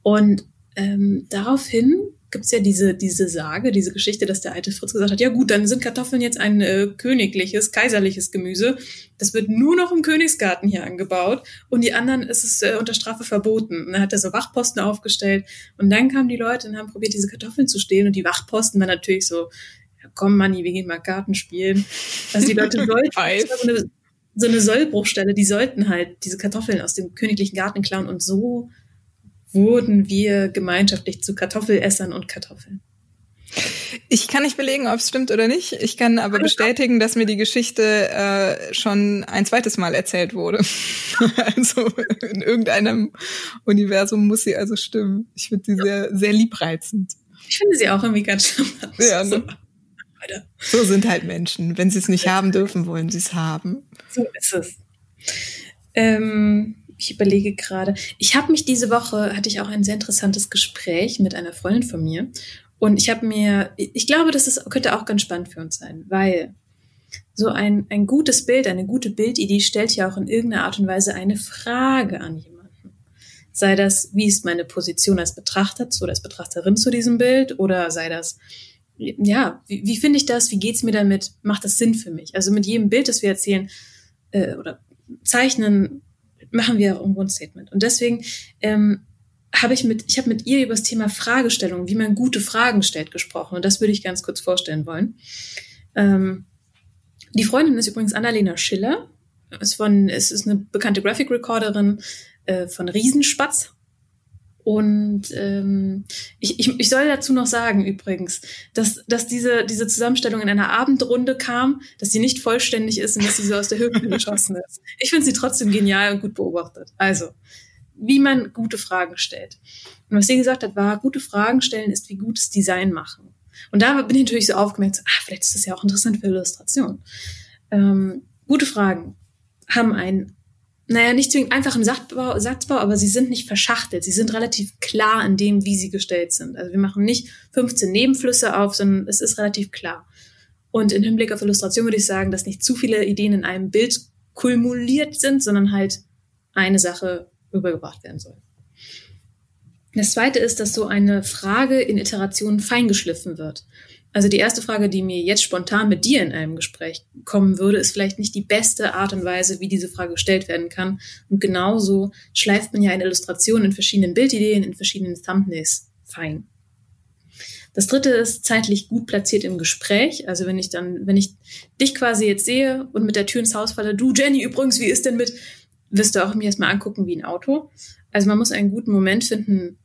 Und ähm, daraufhin gibt's ja diese, diese Sage, diese Geschichte, dass der alte Fritz gesagt hat, ja gut, dann sind Kartoffeln jetzt ein äh, königliches, kaiserliches Gemüse. Das wird nur noch im Königsgarten hier angebaut und die anderen ist es äh, unter Strafe verboten. Und dann hat er so Wachposten aufgestellt und dann kamen die Leute und haben probiert, diese Kartoffeln zu stehlen und die Wachposten waren natürlich so, ja, komm Manni, wir gehen mal Garten spielen. Also die Leute (laughs) sollten, so eine, so eine Sollbruchstelle, die sollten halt diese Kartoffeln aus dem königlichen Garten klauen und so wurden wir gemeinschaftlich zu Kartoffelessern und Kartoffeln. Ich kann nicht belegen, ob es stimmt oder nicht. Ich kann aber bestätigen, dass mir die Geschichte äh, schon ein zweites Mal erzählt wurde. (laughs) also in irgendeinem Universum muss sie also stimmen. Ich finde sie sehr, sehr liebreizend. Ich finde sie auch irgendwie ganz charmant. Ja, ne? So sind halt Menschen. Wenn sie es nicht haben dürfen, wollen sie es haben. So ist es. Ähm, ich überlege gerade. Ich habe mich diese Woche, hatte ich auch ein sehr interessantes Gespräch mit einer Freundin von mir. Und ich habe mir, ich glaube, das ist, könnte auch ganz spannend für uns sein, weil so ein, ein gutes Bild, eine gute Bildidee stellt ja auch in irgendeiner Art und Weise eine Frage an jemanden. Sei das, wie ist meine Position als Betrachter oder als Betrachterin zu diesem Bild? Oder sei das, ja, wie, wie finde ich das? Wie geht's mir damit? Macht das Sinn für mich? Also mit jedem Bild, das wir erzählen äh, oder zeichnen, machen wir irgendwo ein Statement. Und deswegen ähm, habe ich mit, ich habe mit ihr über das Thema Fragestellung, wie man gute Fragen stellt, gesprochen. Und das würde ich ganz kurz vorstellen wollen. Ähm, die Freundin ist übrigens Annalena Schiller. Ist von, ist eine bekannte Graphic Recorderin äh, von Riesenspatz. Und ähm, ich, ich, ich soll dazu noch sagen übrigens, dass, dass diese, diese Zusammenstellung in einer Abendrunde kam, dass sie nicht vollständig ist und dass sie so aus der Hüfte (laughs) geschossen ist. Ich finde sie trotzdem genial und gut beobachtet. Also, wie man gute Fragen stellt. Und was sie gesagt hat, war, gute Fragen stellen ist wie gutes Design machen. Und da bin ich natürlich so aufgemerkt, so, ah, vielleicht ist das ja auch interessant für Illustration. Ähm, gute Fragen haben einen naja, nicht zwingend einfach im Satzbau, Satzbau, aber sie sind nicht verschachtelt. Sie sind relativ klar in dem, wie sie gestellt sind. Also wir machen nicht 15 Nebenflüsse auf, sondern es ist relativ klar. Und im Hinblick auf Illustration würde ich sagen, dass nicht zu viele Ideen in einem Bild kumuliert sind, sondern halt eine Sache rübergebracht werden soll. Das zweite ist, dass so eine Frage in Iterationen feingeschliffen wird. Also die erste Frage, die mir jetzt spontan mit dir in einem Gespräch kommen würde, ist vielleicht nicht die beste Art und Weise, wie diese Frage gestellt werden kann. Und genauso schleift man ja eine Illustration in verschiedenen Bildideen, in verschiedenen Thumbnails fein. Das dritte ist zeitlich gut platziert im Gespräch. Also wenn ich dann, wenn ich dich quasi jetzt sehe und mit der Tür ins Haus falle, du Jenny übrigens, wie ist denn mit, wirst du auch mir erstmal angucken wie ein Auto. Also man muss einen guten Moment finden,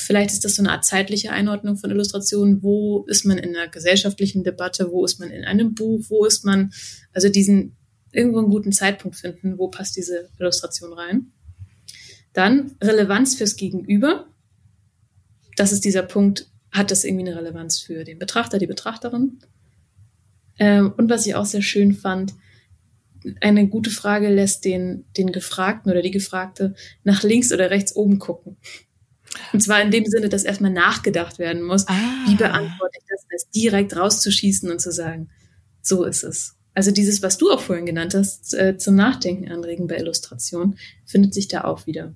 Vielleicht ist das so eine Art zeitliche Einordnung von Illustrationen. Wo ist man in einer gesellschaftlichen Debatte? Wo ist man in einem Buch? Wo ist man, also diesen irgendwo einen guten Zeitpunkt finden, wo passt diese Illustration rein? Dann Relevanz fürs Gegenüber. Das ist dieser Punkt, hat das irgendwie eine Relevanz für den Betrachter, die Betrachterin? Ähm, und was ich auch sehr schön fand, eine gute Frage lässt den, den Gefragten oder die Gefragte nach links oder rechts oben gucken. Und zwar in dem Sinne, dass erstmal nachgedacht werden muss, ah. wie beantworte ich das, als direkt rauszuschießen und zu sagen, so ist es. Also dieses, was du auch vorhin genannt hast, äh, zum Nachdenken anregen bei Illustration, findet sich da auch wieder.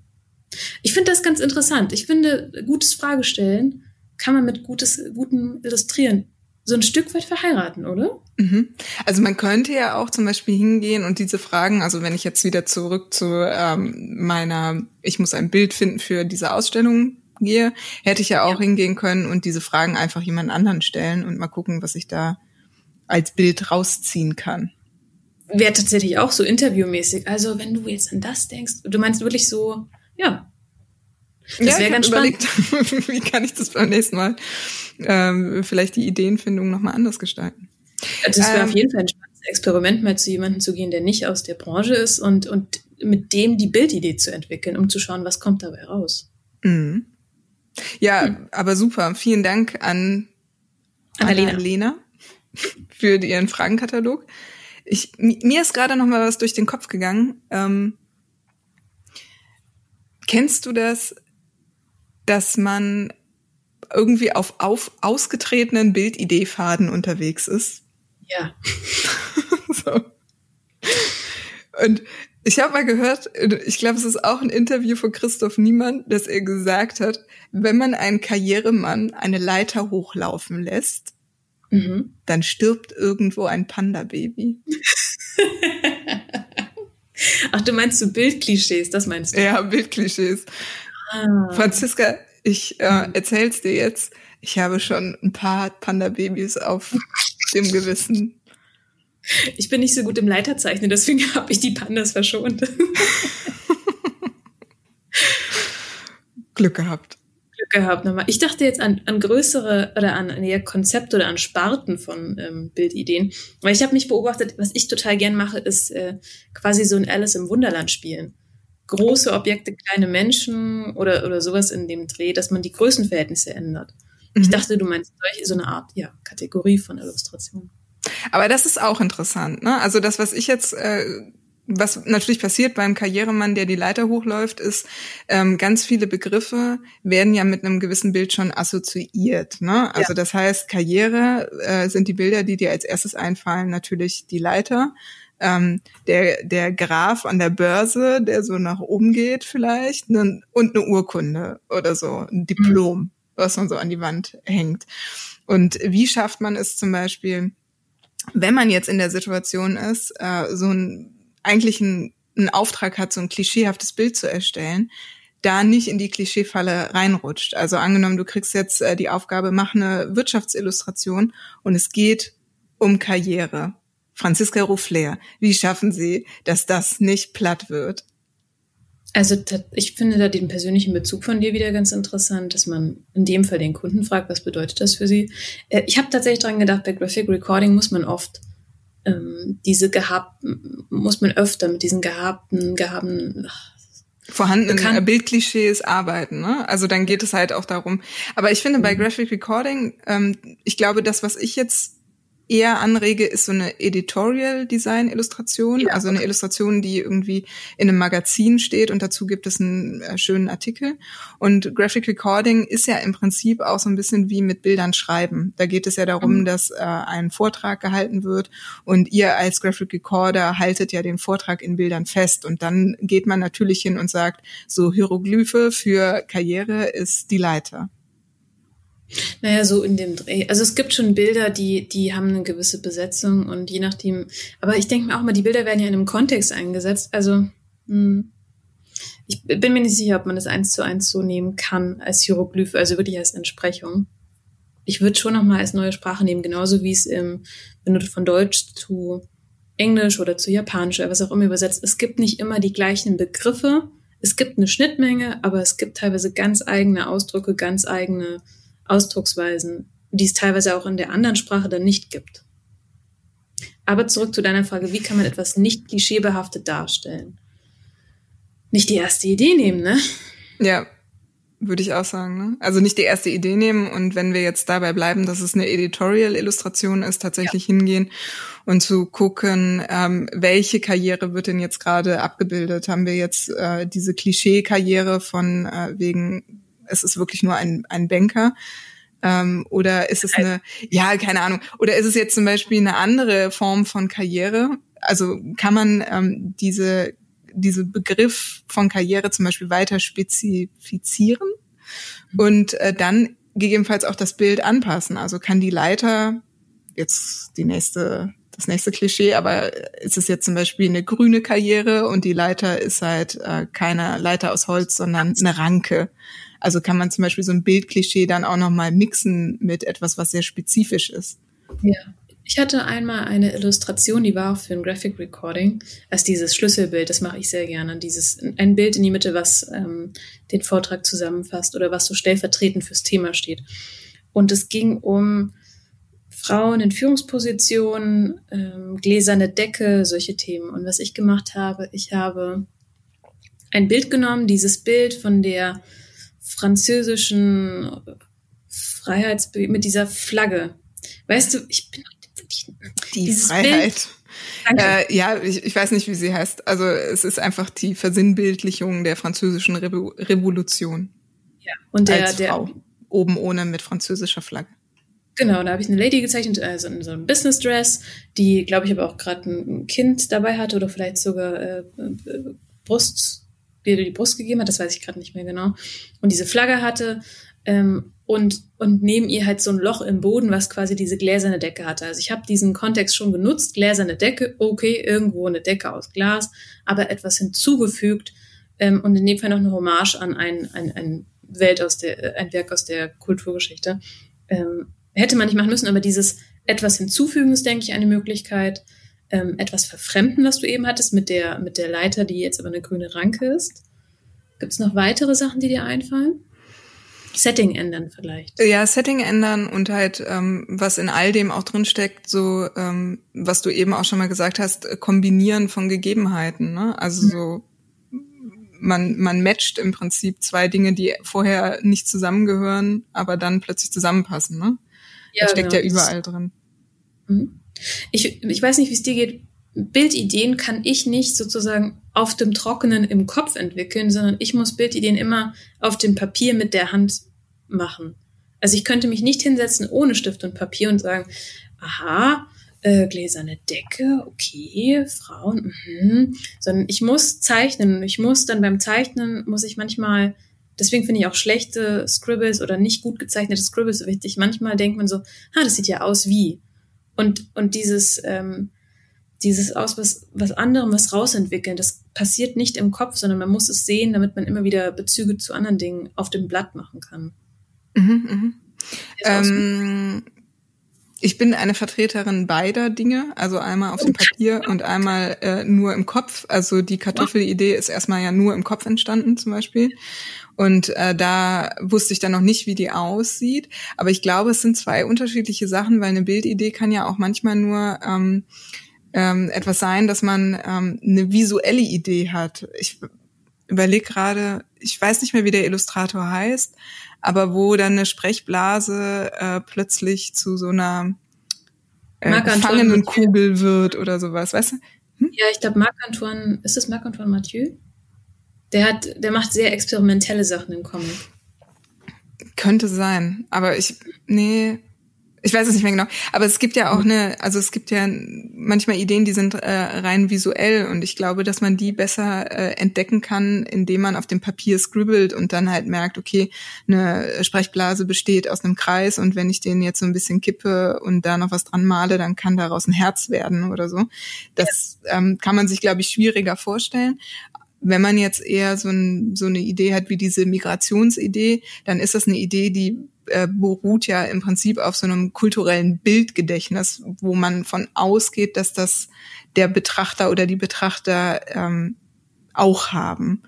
Ich finde das ganz interessant. Ich finde, gutes Fragestellen kann man mit gutes, gutem Illustrieren so ein Stück weit verheiraten, oder? Mhm. Also man könnte ja auch zum Beispiel hingehen und diese Fragen, also wenn ich jetzt wieder zurück zu ähm, meiner, ich muss ein Bild finden für diese Ausstellung gehe, hätte ich ja auch ja. hingehen können und diese Fragen einfach jemand anderen stellen und mal gucken, was ich da als Bild rausziehen kann. Wäre tatsächlich auch so interviewmäßig. Also wenn du jetzt an das denkst, du meinst wirklich so, ja. Das ja, wäre ganz überlegt, spannend. (laughs) wie kann ich das beim nächsten Mal ähm, vielleicht die Ideenfindung nochmal anders gestalten. Das wäre ähm, auf jeden Fall ein spannendes Experiment, mal zu jemandem zu gehen, der nicht aus der Branche ist und, und mit dem die Bildidee zu entwickeln, um zu schauen, was kommt dabei raus. Mhm. Ja, hm. aber super. Vielen Dank an Annalena, Annalena für ihren Fragenkatalog. Ich, mir ist gerade noch mal was durch den Kopf gegangen. Ähm, kennst du das, dass man irgendwie auf, auf ausgetretenen Bildidee-Faden unterwegs ist? Ja. (laughs) so. Und ich habe mal gehört, ich glaube, es ist auch ein Interview von Christoph Niemann, dass er gesagt hat, wenn man einen Karrieremann eine Leiter hochlaufen lässt, mhm. dann stirbt irgendwo ein Panda-Baby. (laughs) Ach, du meinst so Bildklischees, das meinst du? Ja, Bildklischees. Ah. Franziska, ich äh, erzähl's dir jetzt. Ich habe schon ein paar Panda-Babys auf (laughs) dem Gewissen. Ich bin nicht so gut im Leiterzeichnen, deswegen (laughs) habe ich die Pandas verschont. Glück gehabt. Glück gehabt nochmal. Ich dachte jetzt an, an größere oder an eher Konzepte oder an Sparten von ähm, Bildideen. Weil ich habe mich beobachtet, was ich total gern mache, ist äh, quasi so ein Alice im Wunderland spielen. Große Objekte, kleine Menschen oder, oder sowas in dem Dreh, dass man die Größenverhältnisse ändert. Mhm. Ich dachte, du meinst solche, so eine Art ja, Kategorie von Illustration. Aber das ist auch interessant, ne? Also das, was ich jetzt äh, was natürlich passiert beim Karrieremann, der die Leiter hochläuft, ist, ähm, ganz viele Begriffe werden ja mit einem gewissen Bild schon assoziiert. Ne? Also ja. das heißt, Karriere äh, sind die Bilder, die dir als erstes einfallen, natürlich die Leiter. Ähm, der, der Graph an der Börse, der so nach oben geht vielleicht, ne, und eine Urkunde oder so, ein Diplom, mhm. Was man so an die Wand hängt. Und wie schafft man es zum Beispiel, wenn man jetzt in der Situation ist, äh, so ein eigentlich ein, einen Auftrag hat, so ein klischeehaftes Bild zu erstellen, da nicht in die Klischeefalle reinrutscht. Also angenommen, du kriegst jetzt äh, die Aufgabe, mach eine Wirtschaftsillustration und es geht um Karriere. Franziska Ruffler, wie schaffen Sie, dass das nicht platt wird? Also ich finde da den persönlichen Bezug von dir wieder ganz interessant, dass man in dem Fall den Kunden fragt, was bedeutet das für sie. Äh, ich habe tatsächlich dran gedacht, bei Graphic Recording muss man oft ähm, diese gehabten, muss man öfter mit diesen gehabten, gehabten vorhandenen Bekannt Bildklischees arbeiten. Ne? Also dann geht es halt auch darum. Aber ich finde bei mhm. Graphic Recording, ähm, ich glaube, das, was ich jetzt eher anrege, ist so eine Editorial Design Illustration, ja, also eine Illustration, die irgendwie in einem Magazin steht und dazu gibt es einen äh, schönen Artikel. Und Graphic Recording ist ja im Prinzip auch so ein bisschen wie mit Bildern schreiben. Da geht es ja darum, mhm. dass äh, ein Vortrag gehalten wird und ihr als Graphic Recorder haltet ja den Vortrag in Bildern fest und dann geht man natürlich hin und sagt, so Hieroglyphe für Karriere ist die Leiter. Naja, so in dem Dreh. Also es gibt schon Bilder, die, die haben eine gewisse Besetzung und je nachdem, aber ich denke mir auch mal, die Bilder werden ja in einem Kontext eingesetzt. Also mh, hm, ich bin mir nicht sicher, ob man das eins zu eins so nehmen kann als Hieroglyph, also wirklich als Entsprechung. Ich würde schon noch mal als neue Sprache nehmen, genauso wie es im, wenn du von Deutsch zu Englisch oder zu Japanisch oder was auch immer übersetzt. Es gibt nicht immer die gleichen Begriffe. Es gibt eine Schnittmenge, aber es gibt teilweise ganz eigene Ausdrücke, ganz eigene Ausdrucksweisen, die es teilweise auch in der anderen Sprache dann nicht gibt. Aber zurück zu deiner Frage, wie kann man etwas nicht klischeebehaftet darstellen? Nicht die erste Idee nehmen, ne? Ja, würde ich auch sagen. Ne? Also nicht die erste Idee nehmen und wenn wir jetzt dabei bleiben, dass es eine Editorial-Illustration ist, tatsächlich ja. hingehen und zu gucken, ähm, welche Karriere wird denn jetzt gerade abgebildet? Haben wir jetzt äh, diese Klischee-Karriere von äh, wegen es ist wirklich nur ein, ein Banker. Ähm, oder ist es eine, ja, keine Ahnung, oder ist es jetzt zum Beispiel eine andere Form von Karriere? Also kann man ähm, diese, diese Begriff von Karriere zum Beispiel weiter spezifizieren und äh, dann gegebenenfalls auch das Bild anpassen. Also kann die Leiter jetzt die nächste das nächste Klischee, aber ist es jetzt zum Beispiel eine grüne Karriere und die Leiter ist halt äh, keine Leiter aus Holz, sondern eine Ranke. Also kann man zum Beispiel so ein Bildklischee dann auch nochmal mixen mit etwas, was sehr spezifisch ist. Ja. Ich hatte einmal eine Illustration, die war auch für ein Graphic Recording, als dieses Schlüsselbild, das mache ich sehr gerne, dieses ein Bild in die Mitte, was ähm, den Vortrag zusammenfasst oder was so stellvertretend fürs Thema steht. Und es ging um Frauen in Führungspositionen, ähm, gläserne Decke, solche Themen. Und was ich gemacht habe, ich habe ein Bild genommen, dieses Bild von der französischen Freiheitsbewegung mit dieser Flagge. Weißt du, ich bin die Freiheit. Äh, ja, ich, ich weiß nicht, wie sie heißt. Also es ist einfach die Versinnbildlichung der französischen Re Revolution. Ja, und der, als Frau. Der, oben ohne mit französischer Flagge. Genau, da habe ich eine Lady gezeichnet, also in so einem Business Dress, die, glaube ich, aber auch gerade ein Kind dabei hatte oder vielleicht sogar äh, äh, Brust, die die Brust gegeben hat, das weiß ich gerade nicht mehr genau. Und diese Flagge hatte ähm, und, und neben ihr halt so ein Loch im Boden, was quasi diese gläserne Decke hatte. Also ich habe diesen Kontext schon genutzt, gläserne Decke, okay, irgendwo eine Decke aus Glas, aber etwas hinzugefügt ähm, und in dem Fall noch eine Hommage an ein, ein, ein Welt aus der, ein Werk aus der Kulturgeschichte. Ähm, hätte man nicht machen müssen, aber dieses etwas hinzufügen ist, denke ich, eine Möglichkeit. Ähm, etwas verfremden, was du eben hattest, mit der, mit der Leiter, die jetzt aber eine grüne Ranke ist. Gibt es noch weitere Sachen, die dir einfallen? Setting ändern vielleicht. Ja, Setting ändern und halt, ähm, was in all dem auch drin steckt, so, ähm, was du eben auch schon mal gesagt hast, kombinieren von Gegebenheiten. Ne? Also mhm. so man, man matcht im Prinzip zwei Dinge, die vorher nicht zusammengehören, aber dann plötzlich zusammenpassen. Ne? Ja, das steckt genau. ja überall drin. Mhm. Ich, ich weiß nicht, wie es dir geht. Bildideen kann ich nicht sozusagen auf dem Trockenen im Kopf entwickeln, sondern ich muss Bildideen immer auf dem Papier mit der Hand machen. Also ich könnte mich nicht hinsetzen ohne Stift und Papier und sagen, aha, äh, gläserne Decke, okay, Frauen, mhm. sondern ich muss zeichnen und ich muss dann beim Zeichnen, muss ich manchmal, deswegen finde ich auch schlechte Scribbles oder nicht gut gezeichnete Scribbles so wichtig. Manchmal denkt man so, ah, das sieht ja aus wie. Und, und dieses, ähm, dieses aus was, was anderem was rausentwickeln, das passiert nicht im Kopf, sondern man muss es sehen, damit man immer wieder Bezüge zu anderen Dingen auf dem Blatt machen kann. Mhm, mhm. Ähm, ich bin eine Vertreterin beider Dinge, also einmal auf dem Papier und einmal äh, nur im Kopf. Also die Kartoffelidee ist erstmal ja nur im Kopf entstanden zum Beispiel. Und äh, da wusste ich dann noch nicht, wie die aussieht. Aber ich glaube, es sind zwei unterschiedliche Sachen, weil eine Bildidee kann ja auch manchmal nur ähm, ähm, etwas sein, dass man ähm, eine visuelle Idee hat. Ich überlege gerade, ich weiß nicht mehr, wie der Illustrator heißt, aber wo dann eine Sprechblase äh, plötzlich zu so einer äh, gefangenen Kugel wird oder sowas, weißt du? Hm? Ja, ich glaube, Marc-Antoine, ist das Marc-Antoine Mathieu? Der hat, der macht sehr experimentelle Sachen im Comic. Könnte sein, aber ich, nee, ich weiß es nicht mehr genau. Aber es gibt ja auch eine, also es gibt ja manchmal Ideen, die sind äh, rein visuell und ich glaube, dass man die besser äh, entdecken kann, indem man auf dem Papier scribbelt und dann halt merkt, okay, eine Sprechblase besteht aus einem Kreis und wenn ich den jetzt so ein bisschen kippe und da noch was dran male, dann kann daraus ein Herz werden oder so. Das ähm, kann man sich, glaube ich, schwieriger vorstellen. Wenn man jetzt eher so, ein, so eine Idee hat wie diese Migrationsidee, dann ist das eine Idee, die äh, beruht ja im Prinzip auf so einem kulturellen Bildgedächtnis, wo man von ausgeht, dass das der Betrachter oder die Betrachter ähm, auch haben.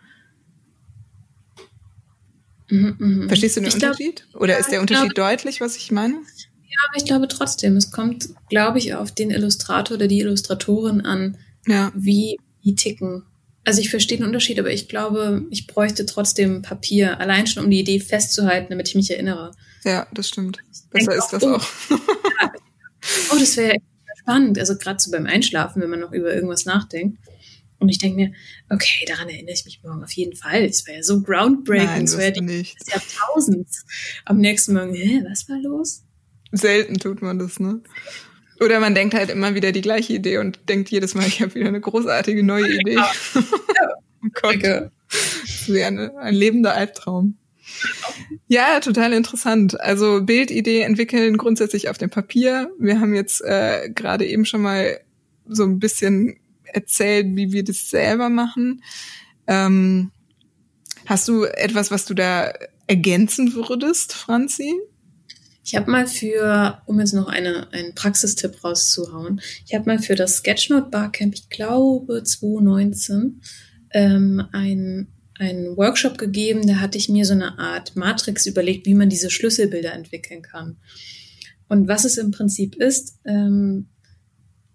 Mhm, mh. Verstehst du den ich Unterschied? Glaub, oder ja, ist der Unterschied glaub, deutlich, was ich meine? Ja, aber ich glaube trotzdem, es kommt, glaube ich, auf den Illustrator oder die Illustratorin an, ja. wie die ticken. Also ich verstehe den Unterschied, aber ich glaube, ich bräuchte trotzdem Papier, allein schon um die Idee festzuhalten, damit ich mich erinnere. Ja, das stimmt. Besser ist das oh, auch. (laughs) oh, das wäre spannend. Also gerade so beim Einschlafen, wenn man noch über irgendwas nachdenkt. Und ich denke mir, okay, daran erinnere ich mich morgen auf jeden Fall. Es wäre ja so groundbreaking. Nein, das wäre das Jahrtausends. Am nächsten Morgen, hä, was war los? Selten tut man das, ne? Oder man denkt halt immer wieder die gleiche Idee und denkt jedes Mal, ich habe wieder eine großartige neue Idee. Ja. (laughs) oh Gott. Das wäre eine, ein lebender Albtraum. Ja, total interessant. Also Bildidee entwickeln grundsätzlich auf dem Papier. Wir haben jetzt äh, gerade eben schon mal so ein bisschen erzählt, wie wir das selber machen. Ähm, hast du etwas, was du da ergänzen würdest, Franzi? Ich habe mal für, um jetzt noch eine, einen Praxistipp rauszuhauen, ich habe mal für das Sketchnote Barcamp, ich glaube 2019, ähm, ein, einen Workshop gegeben, da hatte ich mir so eine Art Matrix überlegt, wie man diese Schlüsselbilder entwickeln kann. Und was es im Prinzip ist, ähm,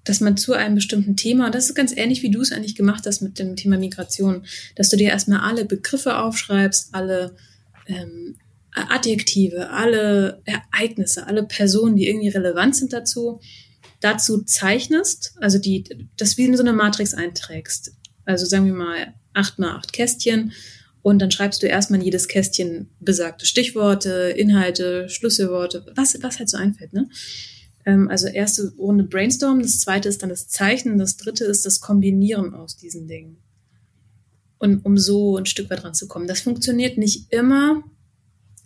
dass man zu einem bestimmten Thema, und das ist ganz ähnlich, wie du es eigentlich gemacht hast mit dem Thema Migration, dass du dir erstmal alle Begriffe aufschreibst, alle ähm, Adjektive, alle Ereignisse, alle Personen, die irgendwie relevant sind dazu, dazu zeichnest, also die, das wie in so eine Matrix einträgst. Also sagen wir mal acht mal acht Kästchen und dann schreibst du erstmal in jedes Kästchen besagte Stichworte, Inhalte, Schlüsselworte, was, was halt so einfällt, ne? Ähm, also erste Runde Brainstorm, das zweite ist dann das Zeichnen, das dritte ist das Kombinieren aus diesen Dingen. Und um so ein Stück weit ranzukommen. Das funktioniert nicht immer.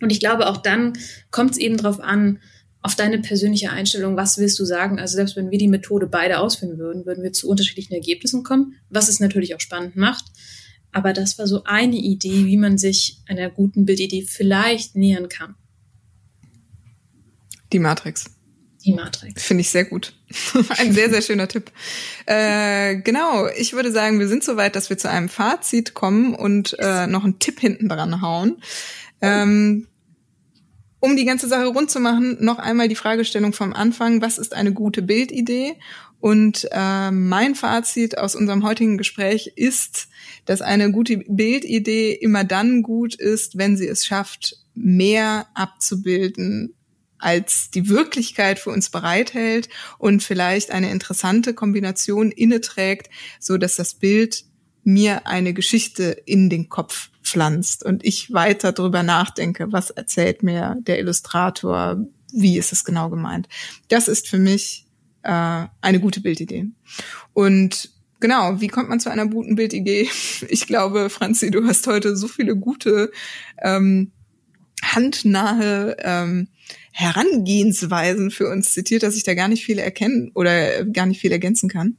Und ich glaube, auch dann kommt es eben darauf an, auf deine persönliche Einstellung, was willst du sagen? Also selbst wenn wir die Methode beide ausführen würden, würden wir zu unterschiedlichen Ergebnissen kommen, was es natürlich auch spannend macht. Aber das war so eine Idee, wie man sich einer guten Bildidee vielleicht nähern kann. Die Matrix. Die Matrix. Finde ich sehr gut. (laughs) Ein sehr, sehr schöner Tipp. Äh, genau, ich würde sagen, wir sind soweit, dass wir zu einem Fazit kommen und äh, noch einen Tipp hinten dran hauen. Ähm, um die ganze Sache rund zu machen, noch einmal die Fragestellung vom Anfang, was ist eine gute Bildidee? Und äh, mein Fazit aus unserem heutigen Gespräch ist, dass eine gute Bildidee immer dann gut ist, wenn sie es schafft, mehr abzubilden, als die Wirklichkeit für uns bereithält und vielleicht eine interessante Kombination inne trägt, so dass das Bild mir eine Geschichte in den Kopf pflanzt und ich weiter darüber nachdenke, was erzählt mir der Illustrator, wie ist es genau gemeint. Das ist für mich äh, eine gute Bildidee. Und genau, wie kommt man zu einer guten Bildidee? (laughs) Ich glaube, Franzi, du hast heute so viele gute, ähm, handnahe ähm, Herangehensweisen für uns zitiert, dass ich da gar nicht viel erkennen oder gar nicht viel ergänzen kann.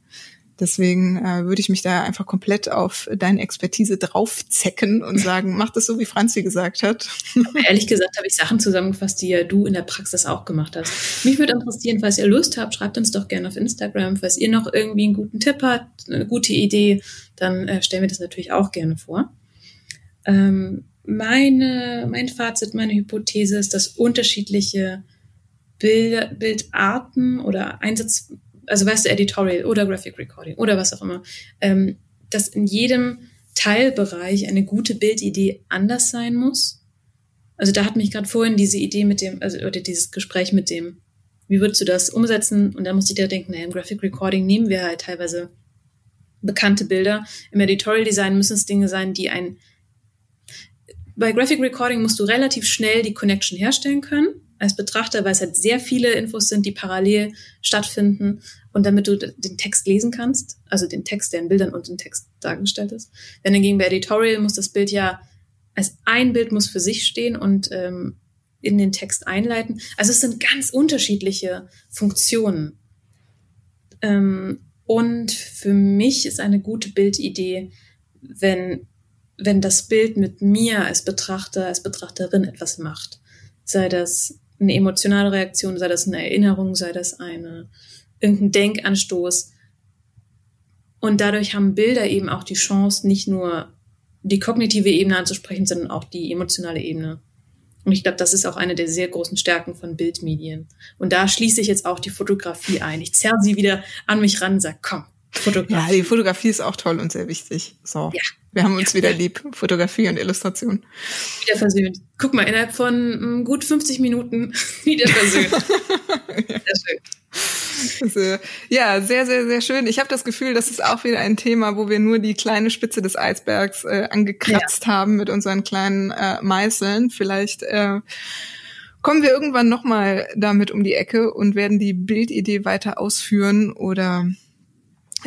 Deswegen äh, würde ich mich da einfach komplett auf deine Expertise draufzecken und sagen, mach das so, wie Franzi gesagt hat. (laughs) Ehrlich gesagt habe ich Sachen zusammengefasst, die ja du in der Praxis auch gemacht hast. Mich würde interessieren, falls ihr Lust habt, schreibt uns doch gerne auf Instagram. Falls ihr noch irgendwie einen guten Tipp habt, eine gute Idee, dann äh, stellen wir das natürlich auch gerne vor. Ähm, meine, mein Fazit, meine Hypothese ist, dass unterschiedliche Bild, Bildarten oder Einsatz, also weißt du, Editorial oder Graphic Recording oder was auch immer, ähm, dass in jedem Teilbereich eine gute Bildidee anders sein muss. Also da hat mich gerade vorhin diese Idee mit dem, also oder dieses Gespräch mit dem, wie würdest du das umsetzen? Und da musste ich da denken, naja, im Graphic Recording nehmen wir halt teilweise bekannte Bilder. Im Editorial Design müssen es Dinge sein, die ein bei Graphic Recording musst du relativ schnell die Connection herstellen können als Betrachter, weil es halt sehr viele Infos sind, die parallel stattfinden und damit du den Text lesen kannst, also den Text, der in Bildern und in Text dargestellt ist. Wenn hingegen bei Editorial muss das Bild ja als ein Bild muss für sich stehen und ähm, in den Text einleiten. Also es sind ganz unterschiedliche Funktionen. Ähm, und für mich ist eine gute Bildidee, wenn wenn das Bild mit mir als Betrachter, als Betrachterin etwas macht. Sei das eine emotionale Reaktion, sei das eine Erinnerung, sei das eine, irgendein Denkanstoß. Und dadurch haben Bilder eben auch die Chance, nicht nur die kognitive Ebene anzusprechen, sondern auch die emotionale Ebene. Und ich glaube, das ist auch eine der sehr großen Stärken von Bildmedien. Und da schließe ich jetzt auch die Fotografie ein. Ich zerre sie wieder an mich ran und sage, komm, Fotografie. Ja, die Fotografie ist auch toll und sehr wichtig. So. Ja. Wir haben uns ja. wieder lieb. Fotografie und Illustration. Wieder versöhnt. Guck mal, innerhalb von mm, gut 50 Minuten (laughs) wieder versöhnt. ja. (laughs) Sehr schön. Also, ja, sehr, sehr, sehr schön. Ich habe das Gefühl, das ist auch wieder ein Thema, wo wir nur die kleine Spitze des Eisbergs äh, angekratzt ja. haben mit unseren kleinen äh, Meißeln. Vielleicht äh, kommen wir irgendwann nochmal damit um die Ecke und werden die Bildidee weiter ausführen oder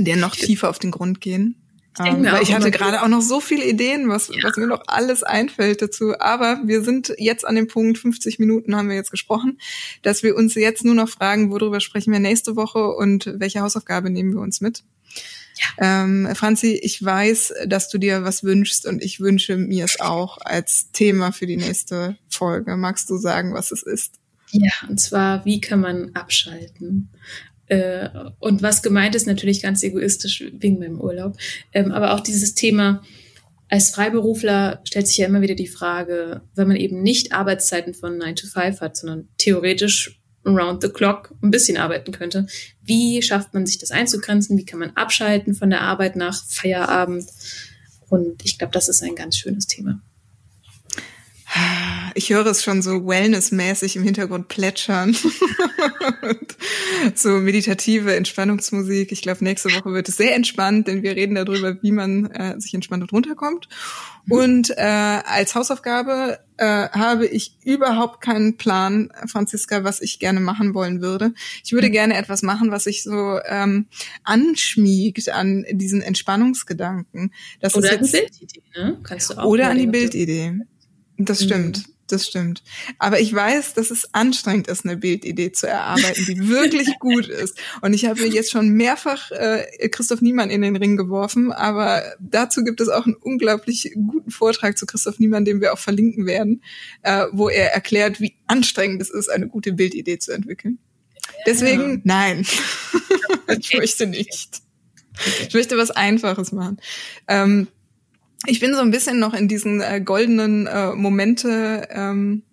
der noch tiefer auf den Grund gehen. Ich, ähm, weil ich hatte gerade auch noch so viele Ideen, was, ja. was mir noch alles einfällt dazu. Aber wir sind jetzt an dem Punkt, 50 Minuten haben wir jetzt gesprochen, dass wir uns jetzt nur noch fragen, worüber sprechen wir nächste Woche und welche Hausaufgabe nehmen wir uns mit. Ja. Ähm, Franzi, ich weiß, dass du dir was wünschst und ich wünsche mir es auch als Thema für die nächste Folge. Magst du sagen, was es ist? Ja, und zwar, wie kann man abschalten? Äh, und was gemeint ist, natürlich ganz egoistisch wegen meinem Urlaub. Ähm, aber auch dieses Thema, als Freiberufler stellt sich ja immer wieder die Frage, wenn man eben nicht Arbeitszeiten von 9 to 5 hat, sondern theoretisch around the clock ein bisschen arbeiten könnte. Wie schafft man sich das einzugrenzen? Wie kann man abschalten von der Arbeit nach Feierabend? Und ich glaube, das ist ein ganz schönes Thema. Ich höre es schon so wellnessmäßig im Hintergrund plätschern. (laughs) so meditative Entspannungsmusik. Ich glaube, nächste Woche wird es sehr entspannt, denn wir reden darüber, wie man äh, sich entspannt und runterkommt. Und äh, als Hausaufgabe äh, habe ich überhaupt keinen Plan, Franziska, was ich gerne machen wollen würde. Ich würde gerne etwas machen, was sich so ähm, anschmiegt an diesen Entspannungsgedanken. Das oder ist jetzt, an die Bildidee, ne? Kannst du auch oder an die Bildidee. Das stimmt. Mhm. Das stimmt. Aber ich weiß, dass es anstrengend ist, eine Bildidee zu erarbeiten, die wirklich (laughs) gut ist. Und ich habe mir jetzt schon mehrfach äh, Christoph Niemann in den Ring geworfen, aber dazu gibt es auch einen unglaublich guten Vortrag zu Christoph Niemann, den wir auch verlinken werden, äh, wo er erklärt, wie anstrengend es ist, eine gute Bildidee zu entwickeln. Deswegen, nein, (laughs) ich möchte nicht. Ich möchte was Einfaches machen. Ähm, ich bin so ein bisschen noch in diesen äh, goldenen äh, Momente, ähm,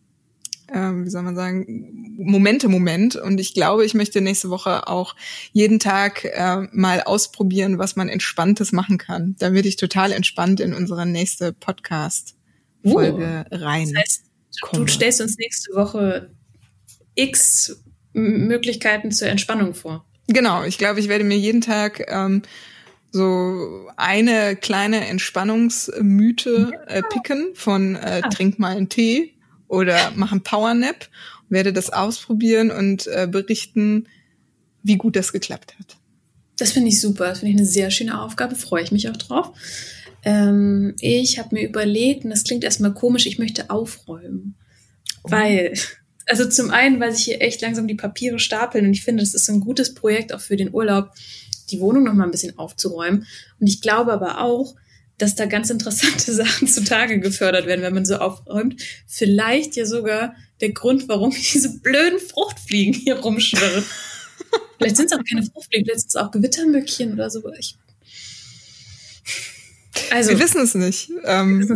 äh, wie soll man sagen, Momente-Moment. Und ich glaube, ich möchte nächste Woche auch jeden Tag äh, mal ausprobieren, was man Entspanntes machen kann. Da werde ich total entspannt in unsere nächste Podcast-Folge uh, rein. Das heißt, du stellst uns nächste Woche x Möglichkeiten zur Entspannung vor. Genau, ich glaube, ich werde mir jeden Tag ähm, so eine kleine Entspannungsmythe äh, picken von äh, trink mal einen Tee oder mach einen Powernap, werde das ausprobieren und äh, berichten, wie gut das geklappt hat. Das finde ich super. Das finde ich eine sehr schöne Aufgabe. Freue ich mich auch drauf. Ähm, ich habe mir überlegt, und das klingt erstmal komisch, ich möchte aufräumen. Oh. Weil, also zum einen, weil sich hier echt langsam die Papiere stapeln und ich finde, das ist so ein gutes Projekt auch für den Urlaub die Wohnung noch mal ein bisschen aufzuräumen. Und ich glaube aber auch, dass da ganz interessante (laughs) Sachen zutage gefördert werden, wenn man so aufräumt. Vielleicht ja sogar der Grund, warum (laughs) diese blöden Fruchtfliegen hier rumschwirren. vielleicht sind es auch keine Fruchtfliegen, vielleicht sind es auch Gewittermückchen oder so. Ich also, wir wissen es nicht. Ähm,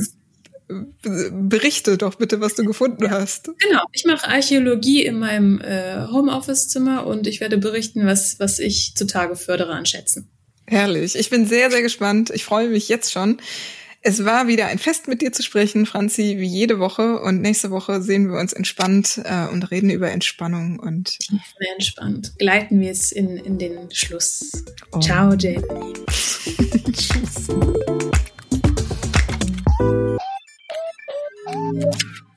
berichte doch bitte, was du gefunden hast. Genau, ich mache Archäologie in meinem äh, Homeoffice-Zimmer und ich werde berichten, was, was ich zutage fördere an Schätzen. Herrlich. Ich bin sehr, sehr gespannt. Ich freue mich jetzt schon. Es war wieder ein Fest mit dir zu sprechen, Franzi, wie jede Woche. Und nächste Woche sehen wir uns entspannt äh, und reden über Entspannung und. Sehr entspannt. Gleiten wir es in, in den Schluss. Oh. Ciao, Jamie. (laughs) Tschüss. Thank you.